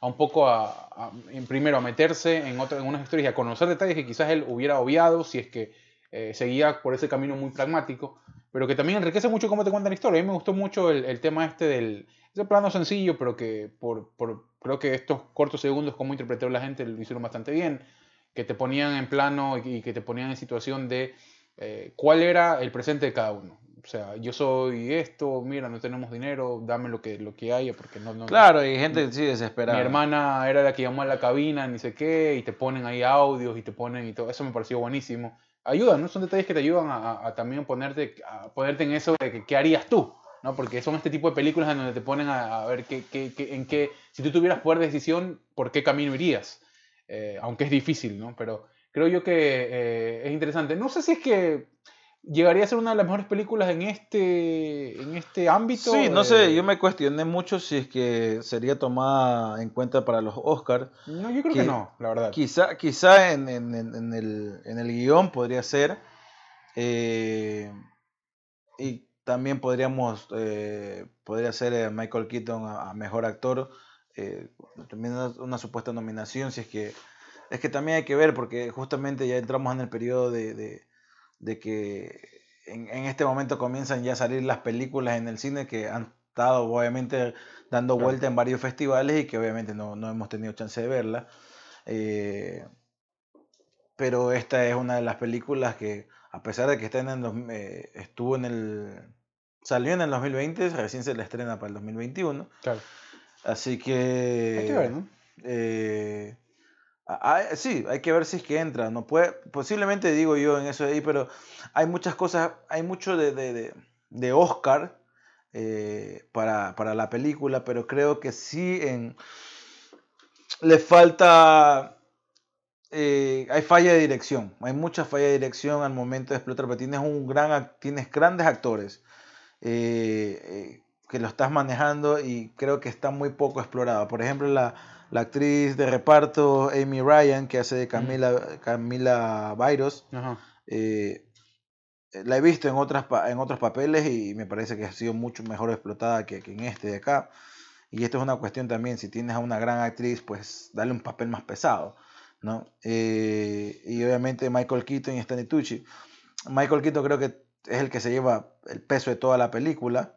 a un poco a, en- primero, a meterse en, otro, en unas historias y a conocer detalles que quizás él hubiera obviado si es que eh, seguía por ese camino muy pragmático, pero que también enriquece mucho cómo te cuentan la historia. A mí me gustó mucho el, el tema este del ese plano sencillo, pero que por, por creo que estos cortos segundos, como interpretó la gente, lo hicieron bastante bien, que te ponían en plano y, y que te ponían en situación de eh, cuál era el presente de cada uno. O sea, yo soy esto, mira, no tenemos dinero, dame lo que, lo que haya, porque no... no Claro, hay gente sí desesperada. mi hermana era la que llamó a la cabina, ni sé qué, y te ponen ahí audios y te ponen y todo. Eso me pareció buenísimo. Ayudan, ¿no? Son detalles que te ayudan a, a- a también ponerte, a ponerte en eso de que, qué harías tú, ¿no? Porque son este tipo de películas en donde te ponen a, a ver qué, qué- qué- en qué, si tú tuvieras poder de decisión, por qué camino irías. Eh, aunque es difícil, ¿no? Pero creo yo que eh, es interesante. No sé si es que llegaría a ser una de las mejores películas en este, en este ámbito. Sí, no sé, eh, yo me cuestioné mucho si es que sería tomada en cuenta para los Oscars. No, yo creo que, que- no, la verdad. Quizá, quizá en, en- en- el, en el guion podría ser. eh, y también podríamos, eh, podría ser eh, Michael Keaton a, a mejor actor. eh, también una, una supuesta nominación, si es que. Es que también hay que ver, porque justamente ya entramos en el periodo de, de- de que en, en este momento comienzan ya a salir las películas en el cine que han estado obviamente dando Claro. vuelta en varios festivales y que obviamente no, no hemos tenido chance de verla. Eh, pero esta es una de las películas que, a pesar de que está en el, eh, estuvo en el, salió en el 2020, recién se la estrena para el 2021. Claro. Así que, ¿no? eh, sí, hay que ver si es que entra. No puede, posiblemente digo yo en eso de ahí, pero hay muchas cosas, hay mucho de, de, de- de Oscar eh, para, para la película, pero creo que sí le falta, eh, hay falla de dirección, hay mucha falla de dirección al momento de explotar, pero tienes un gran, tienes grandes actores eh, que lo estás manejando y creo que está muy poco explorado. Por ejemplo, la, la actriz de reparto Amy Ryan, que hace de Camila, Camila Byros, Ajá. eh, la he visto en, otras, en otros papeles y me parece que ha sido mucho mejor explotada que, que en este de acá. Y esto es una cuestión también, si tienes a una gran actriz, pues dale un papel más pesado, ¿no? Eh, y obviamente Michael Keaton y Stanley Tucci. Michael Keaton creo que es el que se lleva el peso de toda la película,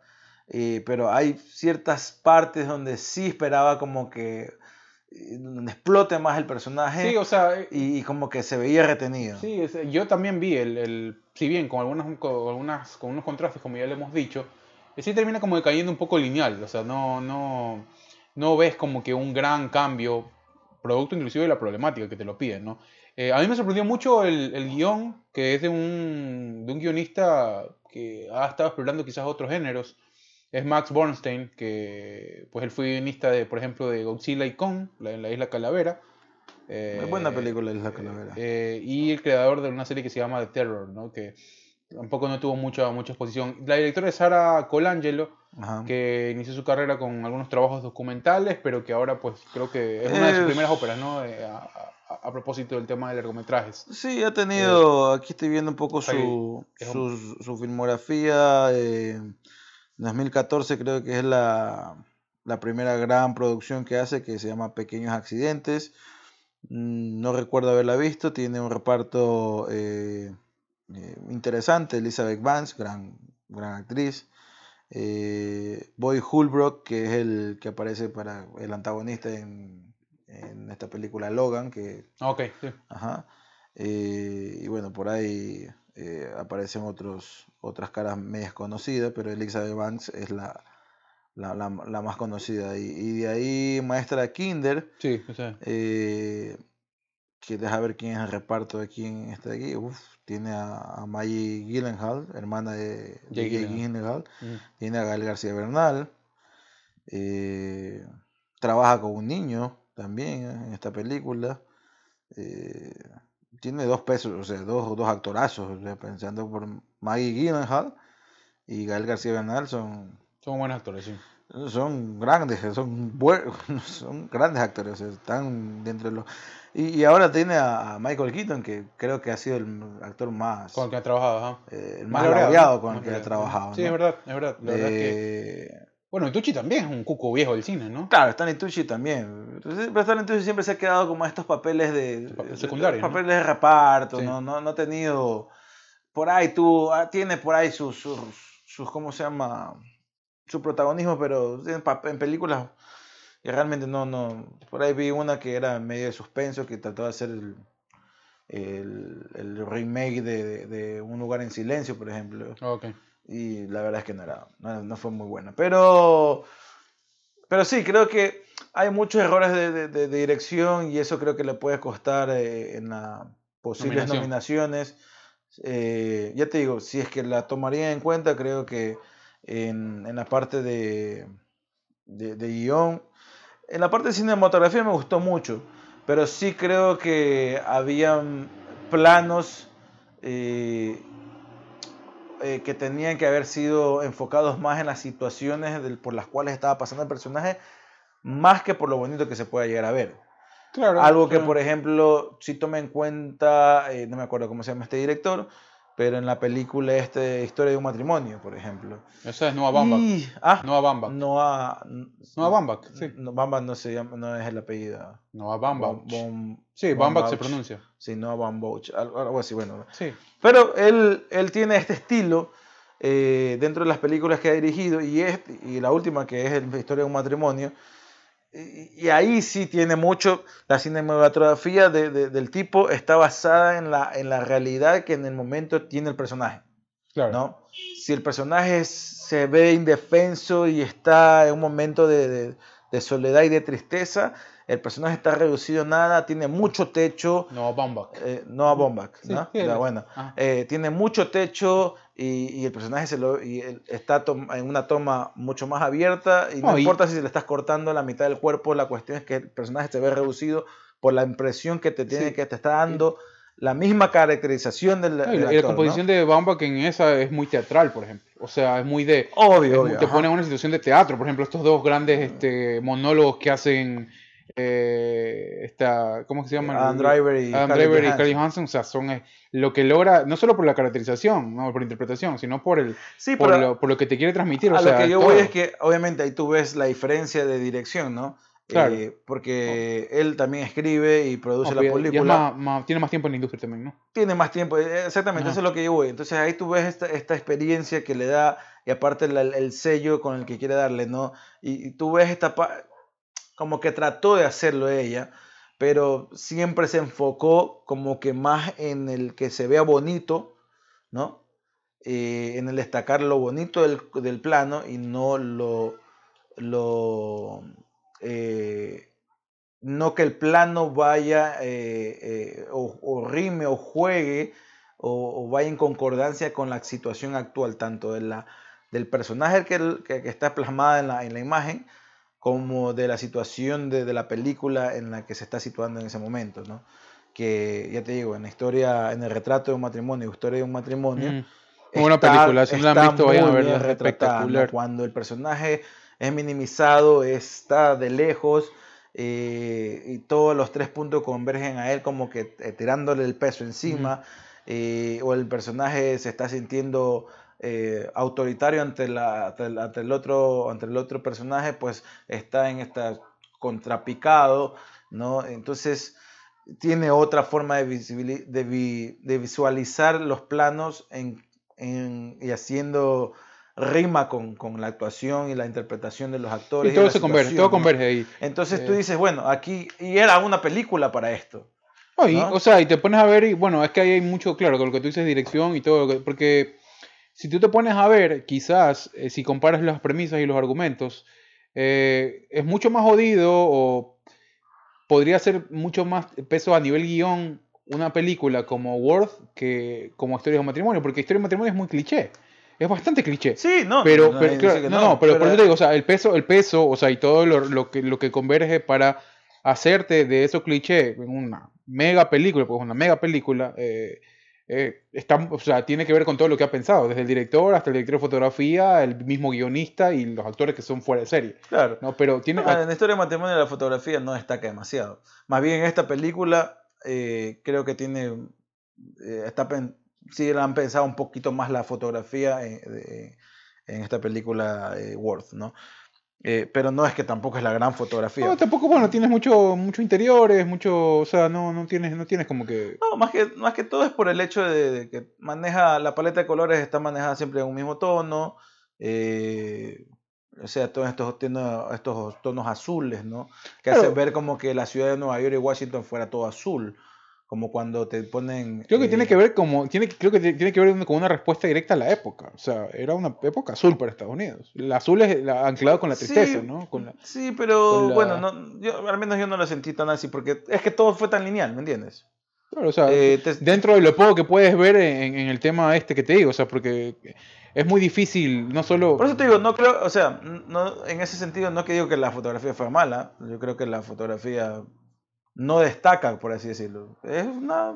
eh, pero hay ciertas partes donde sí esperaba como que eh, donde explote más el personaje Sí, o sea, eh, y, y como que se veía retenido. Sí, es- yo también vi el, el- si bien con algunas, con algunas, con unos contrastes, como ya le hemos dicho, eh, sí termina como decayendo un poco lineal, o sea, no, no, no ves como que un gran cambio, producto inclusive de la problemática que te lo piden, ¿no? Eh, a mí me sorprendió mucho el, el guion, que es de un, de un guionista que ha estado explorando quizás otros géneros, es Max Bornstein, que pues él fue guionista de, por ejemplo, de Godzilla y Kong, la, la Isla Calavera. Buena Eh, película Isla Calavera. eh, y el creador de una serie que se llama The Terror, ¿no? que tampoco no tuvo mucha, mucha exposición. La directora es Sara Colangelo, Ajá. que inició su carrera con algunos trabajos documentales, pero que ahora pues creo que es una de sus primeras óperas, ¿no? Eh, a, a- a propósito del tema de largometrajes. Sí, ha tenido, aquí estoy viendo un poco su, un- su, su filmografía. eh, 2014 creo que es la, la primera gran producción que hace, que se llama Pequeños Accidentes. Mm, No recuerdo haberla visto, tiene un reparto eh, eh, interesante, Elizabeth Vance, gran, gran actriz. Eh, Boy Holbrook, que es el que aparece para el antagonista en, en esta película Logan, que Ah, Ok, sí. Ajá. Y bueno, por ahí eh, aparecen otros, otras caras medias conocidas, pero Elizabeth Banks es la, la, la- la más conocida. Y, y de ahí Maestra Kinder, Sí, o sea, eh, que deja ver quién es el reparto de quién está aquí. Uf, tiene a, a Maggie Gyllenhaal, hermana de, Jake Gyllenhaal. Gyllenhaal. mm, Tiene a Gael García Bernal. eh, trabaja con un niño también en esta película. eh, tiene dos pesos, o sea, dos, dos actorazos. o sea, pensando por Maggie Gyllenhaal y Gael García Bernal son, son buenos actores, sí. son grandes, son, bue- son grandes actores, o sea, están dentro de los... Y, y ahora tiene a, Michael Keaton, que creo que ha sido el actor más, Con el que ha trabajado, eh, el Más más laureado, laureado ¿no? con el que ha trabajado. Sí, ¿no? es verdad, es verdad. La verdad es que... Bueno, y Tucci también es un cuco viejo del cine, ¿no? Claro, Stanley Tucci también. Entonces, pero Stanley Tucci siempre se ha quedado como estos papeles de, Papel de- secundario, ¿no? papeles de reparto, Sí. ¿no? No, no ha tenido por ahí tú ah, tiene por ahí sus sus sus cómo se llama su protagonismo, pero en, en películas que realmente no no por ahí vi una que era medio de suspenso que trató de hacer el el, el remake de, de- de Un lugar en silencio, por ejemplo Ok. Y la verdad es que no era no, no fue muy buena pero pero sí creo que hay muchos errores de, de- dirección y eso creo que le puede costar eh, en las posibles Nominación. nominaciones Eh, ya te digo si es que la tomaría en cuenta creo que en, en la parte de, de, de guion en la parte de cinematografía me gustó mucho pero sí creo que habían planos eh, eh, que tenían que haber sido enfocados más en las situaciones del- por las cuales estaba pasando el personaje, más que por lo bonito que se pueda llegar a ver. Claro. Algo que, claro. por ejemplo, si tome en cuenta, eh, no me acuerdo cómo se llama este director, pero en la película este, Historia de un matrimonio, por ejemplo. Esa es Noah Baumbach. Y- ah, Noah Baumbach. Noah, Noah Baumbach, sí. No, Baumbach no se llama, no es el apellido. Noah Baumbach. Bom- Sí, Baumbach se Baumbach. pronuncia. Sí, Noah Baumbach, algo, así, bueno. Sí. Pero él, él tiene este estilo eh, dentro de las películas que ha dirigido y, este, y la última que es el- la historia de un matrimonio. Y, ahí sí tiene mucho, la cinematografía de- de- del tipo está basada en la, en la realidad que en el momento tiene el personaje. Claro. ¿no? Si el personaje se ve indefenso y está en un momento de, de- soledad y de tristeza, el personaje está reducido a nada, tiene mucho techo, Noah Baumbach. eh, no a Bombach, Sí, ¿no? sí, Ah. eh, tiene mucho techo y, y el personaje se lo, y él está en una toma mucho más abierta y no, No, y- importa si se le estás cortando la mitad del cuerpo, la cuestión es que el personaje se ve reducido por la impresión que te tiene Sí. que te está dando la misma caracterización del, No, y del la, y la actor, ¿no? composición de Baumbach en esa es muy teatral, por ejemplo. O sea, es muy de. Obvio, es obvio, te ajá. pone en una situación de teatro. Por ejemplo, estos dos grandes este, monólogos que hacen. Eh, esta, ¿Cómo se llaman? Adam Driver y Adam Driver y. Scarlett Johansson, o sea, son eh, lo que logra, no solo por la caracterización, no por interpretación, sino por el Sí, por, lo, por lo que te quiere transmitir. a o sea, lo que yo todo. voy es que obviamente ahí tú ves la diferencia de dirección, ¿no? Claro. Eh, porque él también escribe y produce No, la película. más- más- tiene más tiempo en la industria también, ¿no? tiene más tiempo, eh, exactamente, Ajá. eso es lo que yo voy. Entonces ahí tú ves esta, esta experiencia que le da y aparte la- el sello con el que quiere darle, ¿no? Y, y tú ves esta, pa- como que trató de hacerlo ella, pero siempre se enfocó como que más en el que se vea bonito, ¿no? Eh, en el destacar lo bonito del, del plano y no lo, lo eh, no que el plano vaya eh, o, rime o juegue o, vaya en concordancia con la situación actual, tanto de la, del personaje que, que- que está plasmada en la, en la imagen, como de la situación de, de la película en la que se está situando en ese momento, ¿no? Que ya te digo, en la historia, en el retrato de un matrimonio, historia de un matrimonio, Mm. Muy buena película, si no la han está visto, vayan a verla, espectacular. Cuando el personaje es minimizado, está de lejos eh, y todos los tres puntos convergen a él como que eh, tirándole el peso encima, eh, o el personaje se está sintiendo eh, autoritario ante, la, ante, el, ante el otro, ante el otro personaje, pues está en esta contrapicado, ¿no? Entonces tiene otra forma de, de, vi- de visualizar los planos en, en- y haciendo rima con, con la actuación y la interpretación de los actores. Y y todo la se converge, todo converge ahí. Entonces tú Eh. dices, bueno, aquí, y era una película para esto. Y, ¿no? O sea, y te pones a ver, y bueno, es que ahí hay mucho, claro, con lo que tú dices, dirección y todo, porque si tú te pones a ver, quizás, eh, si comparas las premisas y los argumentos, eh, es mucho más jodido o podría ser mucho más peso a nivel guion una película como Worth que como Historia de un matrimonio, porque Historia de un matrimonio es muy cliché, es bastante cliché. Sí, no, pero, no, pero, claro, no, no, pero, por eso te digo, o sea, el peso, el peso, o sea, y todo lo, lo que, lo que converge para hacerte de esos clichés en una mega película, pues una mega película, eh, eh, está, o sea, tiene que ver con todo lo que ha pensado, desde el director hasta el director de fotografía, el mismo guionista y los actores que son fuera de serie. Claro. ¿no? Pero tiene... No, en la historia de matrimonio la fotografía no destaca demasiado. Más bien esta película eh, creo que tiene, eh, está, pen- sí la han pensado un poquito más la fotografía en, de- en esta película eh, Worth, ¿no? Eh, pero no es que tampoco es la gran fotografía. No, tampoco, bueno, tienes mucho, mucho interiores, mucho, o sea, no, no tienes, no tienes como que... No, más que, más que todo es por el hecho de, de que maneja, la paleta de colores está manejada siempre en un mismo tono. eh, o sea, todos estos, tonos- estos tonos azules, ¿no? Que Claro. hacen ver como que la ciudad de Nueva York y Washington fuera todo azul. Como cuando te ponen. Creo que eh, tiene que ver como, tiene, creo que tiene que ver con una respuesta directa a la época. O sea, era una época azul para Estados Unidos. El azul es la- anclado con la tristeza, Sí, ¿no? Con la- Sí, pero con la- bueno, no, yo, al menos yo no lo sentí tan así, porque es que todo fue tan lineal, ¿me entiendes? claro, o sea, Eh, te- dentro de lo poco que puedes ver en, en el tema este que te digo, o sea, porque es muy difícil, no solo... Por eso te digo, no creo, o sea, no, en ese sentido no que digo que la fotografía fue mala, yo creo que la fotografía no destaca, por así decirlo. Es una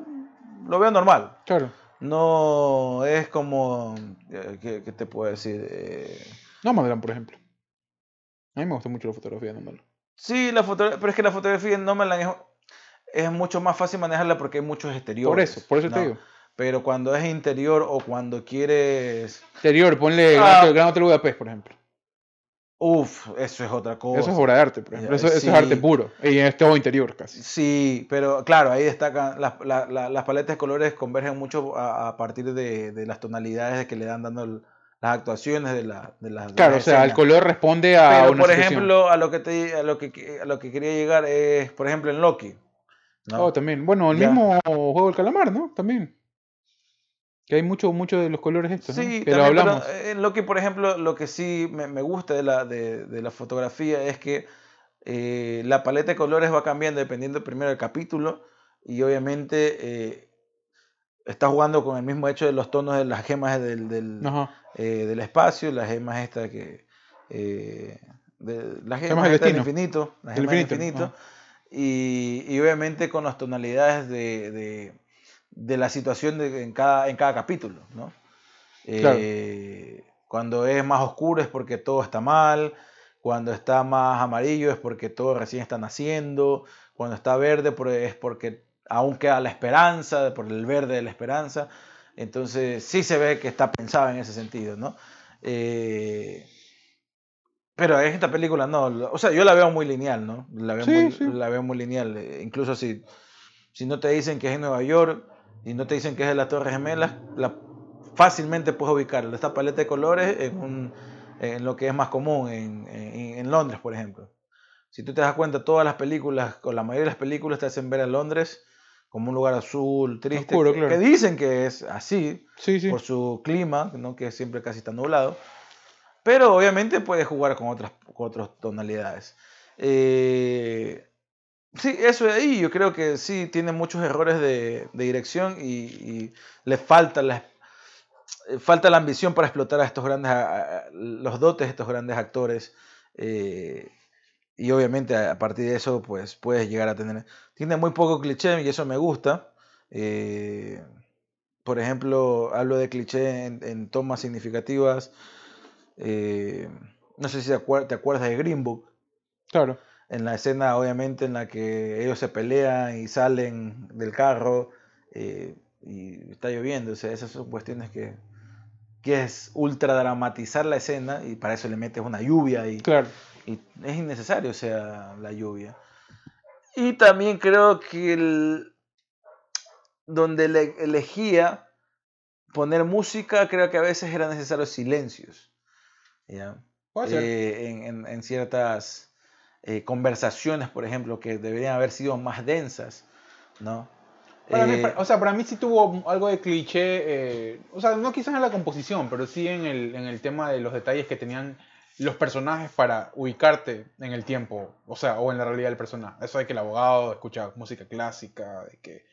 lo veo normal. Claro. No es como, eh, ¿qué, qué te puedo decir? Eh, Nomadland, por ejemplo. A mí me gusta mucho la fotografía de Nomadland. sí, la foto, pero es que la fotografía en Nomadland es, es mucho más fácil manejarla porque hay muchos exteriores. Por eso, por eso te ¿no? digo. Pero cuando es interior o cuando quieres, Exterior, ponle Ah. Gran Gran Hotel Budapest, por ejemplo. Uff, eso es otra cosa. Eso es obra de arte, por ejemplo. Eso, es arte puro. Y en este interior casi. Sí, pero claro, ahí destacan las, la- la- las paletas de colores convergen mucho a, a partir de, de las tonalidades que le dan dando el- las actuaciones de, la, de las de Claro, o sea, el color responde a Pero una por situación. ejemplo, a lo que te a lo que a lo que quería llegar es, por ejemplo, en Loki. ¿no? Oh, también. Bueno, el Ya. mismo juego del calamar, ¿no? También. Que hay mucho, mucho de los colores estos, ¿no? Sí, Que lo pero, hablamos. eh, en Loki, por ejemplo, lo que sí me, me gusta de la, de, de la fotografía es que eh, la paleta de colores va cambiando dependiendo primero del capítulo y obviamente eh, está jugando con el mismo hecho de los tonos de las gemas del, del, eh, del espacio, las gemas estas que... de, las Gemas gemas del infinito, las gemas del infinito, infinito, y, y obviamente con las tonalidades de, de, la situación de, en, cada, en cada capítulo, ¿no? Claro. Eh, Cuando es más oscuro es porque todo está mal, cuando está más amarillo es porque todo recién está naciendo, cuando está verde es porque aún queda la esperanza, por el verde de la esperanza. Entonces sí se ve que está pensado en ese sentido, ¿no? Eh, pero en esta película no, o sea, yo la veo muy lineal, ¿no? La veo, Sí, muy, sí. La veo muy lineal, eh, incluso si, si no te dicen que es en Nueva York y no te dicen que es de las Torres Gemelas, la, fácilmente puedes ubicarla, esta paleta de colores en, un, en lo que es más común en, en- en Londres, por ejemplo. Si tú te das cuenta, todas las películas, o la mayoría de las películas te hacen ver a Londres como un lugar azul, triste, Oscuro, claro. que dicen que es así, Sí, sí. por su clima, ¿no? que siempre casi está nublado. Pero obviamente puede jugar con otras, con otras tonalidades. Eh, sí, eso de ahí yo creo que sí tiene muchos errores de, de dirección y, y le falta la, eh, falta la ambición para explotar a estos grandes, los dotes de estos grandes actores. eh, y obviamente a partir de eso pues puedes llegar a tener... Tiene muy poco cliché y eso me gusta. Eh, por ejemplo, hablo de cliché en, en tomas significativas. eh, no sé si te acuerdas de Green Book, Claro. En la escena obviamente en la que ellos se pelean y salen del carro eh, y está lloviendo. O sea, esas son cuestiones que, que es ultra dramatizar la escena y para eso le metes una lluvia y, Claro. y es innecesario, o sea, la lluvia. Y también creo que el, donde le elegía poner música, creo que a veces eran necesarios silencios. ¿ya? Eh, en, en- en ciertas eh, conversaciones, por ejemplo, que deberían haber sido más densas, ¿no? Para Eh, para- o sea, para mí sí tuvo algo de cliché, eh, o sea, no quizás en la composición, pero sí en el, en el tema de los detalles que tenían los personajes para ubicarte en el tiempo, o sea, o en la realidad del personaje. Eso de que el abogado escucha música clásica, de que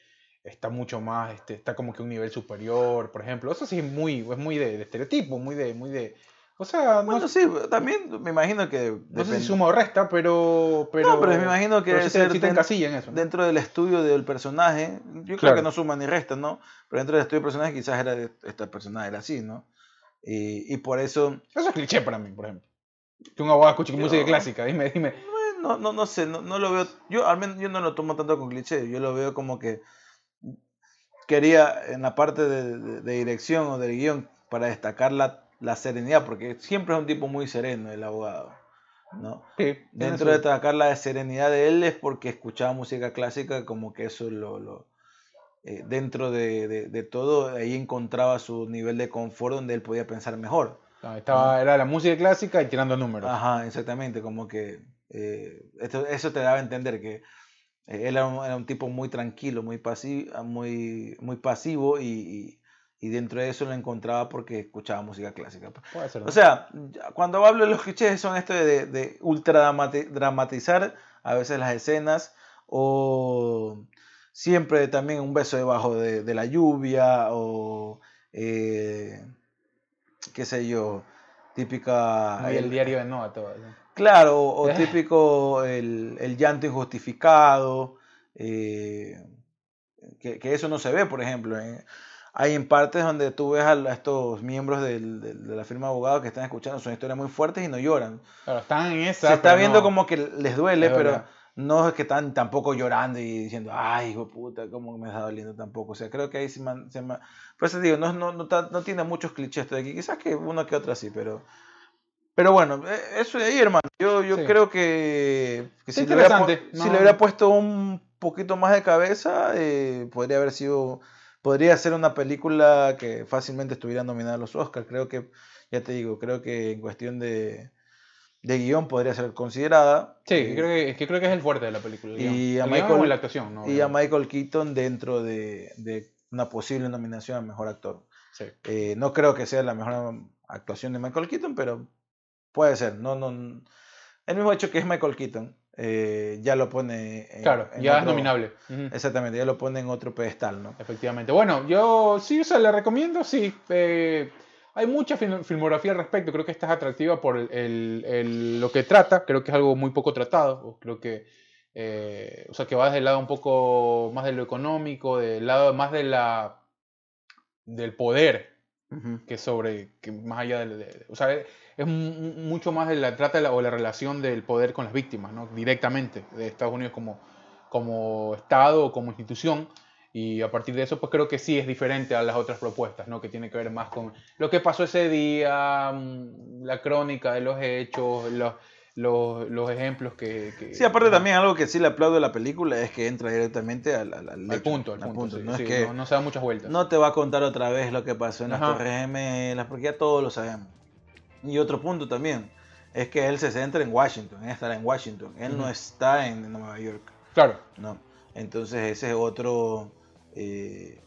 está mucho más, este, está como que un nivel superior, por ejemplo. Eso sí es muy, es muy de, de estereotipo, muy de, muy de, o sea, no, bueno, sí, también me imagino que... no sé si suma o resta, pero, pero, No, pero me imagino que ser te en eso. ¿no? dentro del estudio del personaje, yo creo que no suma ni resta, ¿no? Pero dentro del estudio del personaje quizás era de, esta persona era así, ¿no? Y, y por eso, Eso es cliché para mí, por ejemplo. Que un abogado escuche Yo- música clásica, dime, dime. no, no, no sé, no, no lo veo, yo al menos yo no lo tomo tanto con cliché, yo lo veo como que quería en la parte de, de- de dirección o del guion para destacar la, la serenidad, porque siempre es un tipo muy sereno el abogado, ¿no? Sí, Dentro de destacar la serenidad de él es porque escuchaba música clásica, como que eso lo... lo eh, dentro de, de- de todo, ahí encontraba su nivel de confort donde él podía pensar mejor. Ah, estaba, era la música clásica y tirando números. Ajá, exactamente, como que eh, esto, eso te daba a entender que eh, él era un, era un tipo muy tranquilo, muy pasivo, muy, muy pasivo y, y- y dentro de eso lo encontraba porque escuchaba música clásica. pues. Puede ser. ¿no? O sea, cuando hablo de los clichés son esto de, de ultra dramati- dramatizar a veces las escenas o siempre también un beso debajo de, de la lluvia o eh, qué sé yo, típica... Muy el el- diario de Noah, todo. Claro, o, o típico el, el llanto injustificado. eh, que, que eso no se ve, por ejemplo. en- hay en partes donde tú ves a, estos miembros del- de la firma de abogados que están escuchando, son historias muy fuertes y no lloran. Claro, están en esa. Se está pero viendo no. como que les duele, pero no es que están tampoco llorando y diciendo, ay, hijo de puta, cómo me está doliendo tampoco. O sea, creo que ahí sí man- se ma- Por eso digo, no, no, no, no tiene muchos clichés de aquí. Quizás que uno que otro sí, pero. Pero bueno, eh, eso de ahí, hermano. Yo, yo Sí. creo que, que si, le hubiera, si le hubiera puesto un poquito más de cabeza, eh, podría haber sido. Podría ser una película que fácilmente estuviera nominada a los Oscars. Creo que, ya te digo, creo que en cuestión de, de guion podría ser considerada. Sí, Eh, creo que, es que creo que es el fuerte de la película. el y a Michael- la actuación, ¿no? y a Michael Keaton dentro de, de una posible nominación a mejor actor. Sí. Eh, no creo que sea la mejor actuación de Michael Keaton, pero puede ser. No, no, el mismo hecho que es Michael Keaton eh, ya lo pone. en- Claro, en ya es otro- nominable. Ujú. Exactamente, ya lo pone en otro pedestal, ¿no? Efectivamente. Bueno, yo sí, o sea, le recomiendo, sí. eh, hay mucha film- filmografía al respecto. Creo que esta es atractiva por el, el- el- lo que trata. Creo que es algo muy poco tratado. Creo que, eh, o sea, que va desde el lado un poco más de lo económico, del lado más de la del poder Que sobre, que más allá del, de- o sea, es mu- mucho más de la trata o la relación del poder con las víctimas, ¿no? Directamente de Estados Unidos como, como Estado o como institución. Y a partir de eso, pues creo que sí es diferente a las otras propuestas, ¿no? Que tiene que ver más con lo que pasó ese día, mm, la crónica de los hechos, los, los, los ejemplos que, que- Sí, aparte también algo que sí le aplaudo de la película es que entra directamente al, al, al punto, al punto. sí, No sí, es que no, no se da muchas vueltas. no te va a contar otra vez lo que pasó en las. Torres Gemelas, porque ya todos lo sabemos. Y otro punto también es que él se centra en Washington, él estará en Washington, él no está en Nueva York, Claro, ¿no? Entonces ese es otro, eh,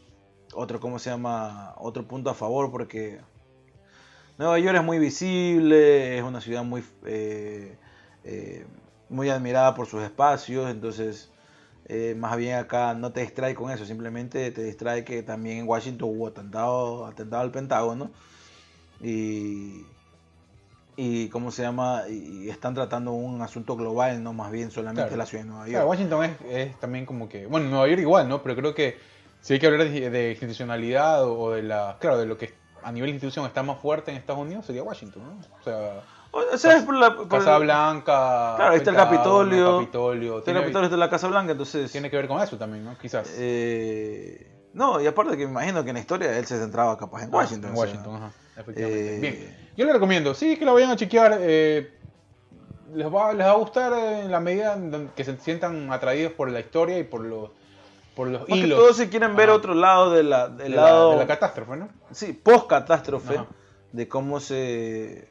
otro, ¿cómo se llama? Otro punto a favor porque Nueva York es muy visible, es una ciudad muy, eh, eh, muy admirada por sus espacios, entonces eh, más bien acá no te distrae con eso, simplemente te distrae que también en Washington hubo atentado, atentado al Pentágono y, y ¿cómo se llama? Y, están tratando un asunto global, no más bien solamente Claro. la ciudad de Nueva York. Claro, Washington es, es también como que, bueno, Nueva York igual, ¿no? Pero creo que si hay que hablar de, de institucionalidad o, o de la, claro, de lo que a nivel de institución está más fuerte en Estados Unidos sería Washington, ¿no? O sea, O sea, es por la, por Casa el- Blanca, Claro, ahí está el Capitolio. Capitolio, el tiene, Capitolio es de la Casa Blanca, entonces... tiene que ver con eso también, ¿no? Quizás. Eh, no, y aparte que me imagino que en la historia él se centraba capaz en Ah, Washington. En o sea, Washington, ajá, efectivamente. eh, Bien, yo le recomiendo, sí, que la vayan a chequear. eh, les, va, les va a gustar en la medida en que se sientan atraídos por la historia y por los, por los Más que hilos todo si quieren ver otro lado de la, del de, la, lado, de la catástrofe, ¿no? sí, post catástrofe, Ajá. de cómo se,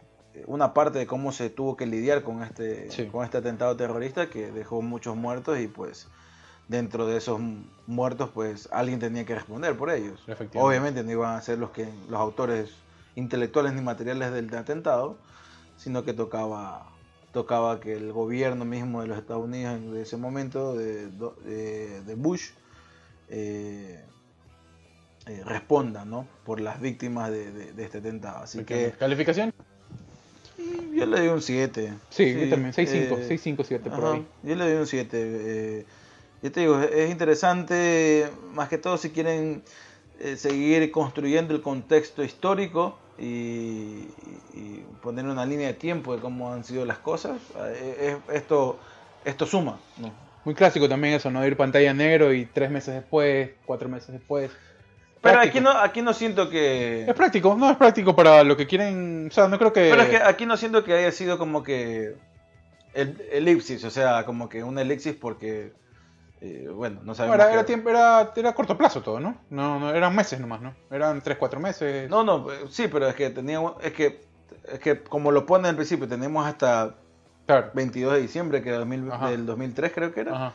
una parte de cómo se tuvo que lidiar con este, Sí. con este atentado terrorista que dejó muchos muertos y pues dentro de esos muertos pues alguien tenía que responder por ellos. Obviamente no iban a ser los que los autores intelectuales ni materiales del atentado, sino que tocaba tocaba que el gobierno mismo de los Estados Unidos en ese momento de, de- de Bush eh, eh, responda ¿no? por las víctimas de, de- de este atentado. Así que ¿Calificación? yo le doy un 7. Sí, yo también. 6-5, eh, 6-5, 7 por Ajá, ahí. Yo le doy un 7. Eh, yo te digo, es, es interesante, más que todo si quieren eh, seguir construyendo el contexto histórico y, y- poner una línea de tiempo de cómo han sido las cosas. eh, es- esto, esto suma. ¿no? Muy clásico también eso, ¿no? Ir pantalla negro y tres meses después, cuatro meses después. Pero Práctico. aquí no, aquí no siento que... Es práctico, no es práctico para lo que quieren. O sea, no creo que. Pero es que aquí no siento que haya sido como que el elipsis, o sea, como que una elipsis porque, eh, bueno, no No, sabemos. era, era, tiempo, era, era corto plazo todo, ¿no? No, no eran meses nomás, ¿no? Eran tres, cuatro meses. No, no, eh, sí, pero es que teníamos, es que, es que como lo pone al principio, tenemos hasta Claro. 22 de diciembre que 2000 Ajá. del 2003 creo que era. Ajá.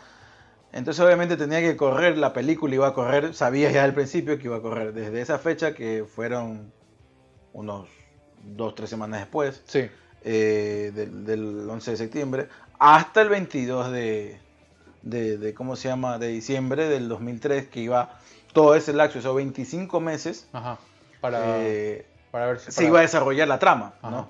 Entonces obviamente tenía que correr la película, iba a correr, sabías ya al principio que iba a correr desde esa fecha que fueron unos dos, tres semanas después. Sí. eh, del, del 11 de septiembre hasta el 22 de, de, de, ¿cómo se llama? de diciembre del 2003 que iba todo ese lapso, esos 25 meses Ajá. Para, eh, para ver si. se iba a desarrollar la trama. ¿no?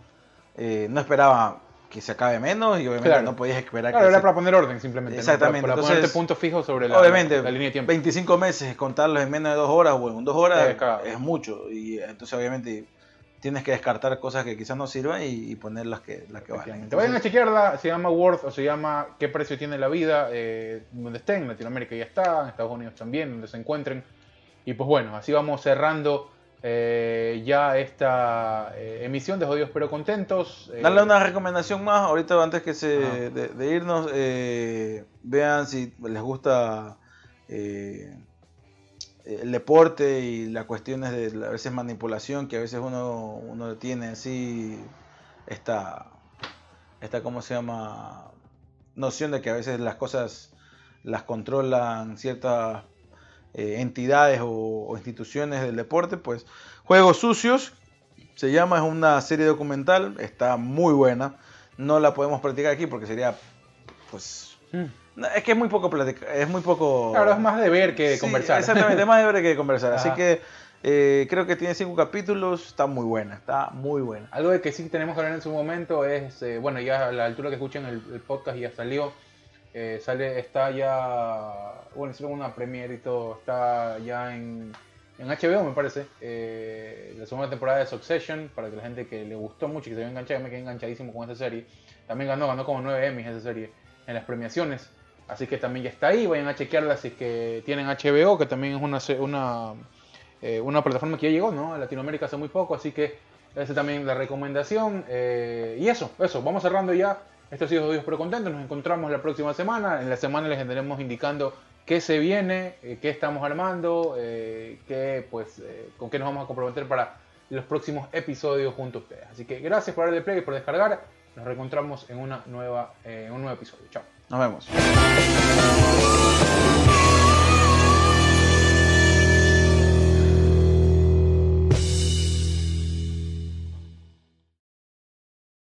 Eh, no esperaba que se acabe menos y obviamente Claro. no podías esperar Claro, que era se- para poner orden simplemente. ¿no? Exactamente, Para, para entonces, ponerte puntos fijos sobre la, obviamente la línea de tiempo. 25 meses contarlos en menos de dos horas o en dos horas Es mucho y entonces obviamente tienes que descartar cosas que quizás no sirvan y, y poner las que las que valen. Te vayan a Entonces, chequearla, se llama Worth o se llama ¿Qué precio tiene la vida? eh, donde estén, en Latinoamérica ya está, en Estados Unidos también, donde se encuentren. Y pues bueno, así vamos cerrando eh, ya esta eh, emisión de Jodidos pero Contentos. eh, Darle una recomendación más, ahorita antes que se, de, de irnos, eh, vean si les gusta el deporte y las cuestiones de a veces manipulación, que a veces uno, uno tiene así esta, esta, ¿cómo se llama? Noción de que a veces las cosas las controlan ciertas eh, entidades o, o instituciones del deporte, pues Juegos Sucios, se llama, es una serie documental, está muy buena. No la podemos practicar aquí porque sería, pues, mm. no, es que es muy poco platica, es muy poco. Claro, es más de ver que de Sí, conversar. Exactamente, es más de ver que de conversar. Así que eh, creo que tiene cinco capítulos, está muy buena, está muy buena. Algo de que sí tenemos que hablar en su momento es, eh, bueno, ya a la altura que escuchan el, el podcast ya salió, eh, sale, está ya, bueno, hicieron una premiere y todo, está ya en, en HBO me parece, eh, la segunda temporada de Succession, para que la gente que le gustó mucho y que se vio enganchada, me quedé enganchadísimo con esta serie, también ganó, ganó como 9 Emmys esa serie en las premiaciones, así que también ya está ahí, vayan a chequearla si es que tienen HBO, que también es una, una, eh, una plataforma que ya llegó, ¿no? A Latinoamérica hace muy poco, así que esa también la recomendación. eh, y eso, eso, vamos cerrando ya. Esto ha sido Dios pero contentos. Nos encontramos la próxima semana. En la semana les estaremos indicando qué se viene, eh, qué estamos armando, eh, qué, pues, eh, con qué nos vamos a comprometer para los próximos episodios junto a ustedes. Así que gracias por darle play y por descargar. Nos reencontramos en una nueva, un nuevo episodio. Chao. Nos vemos.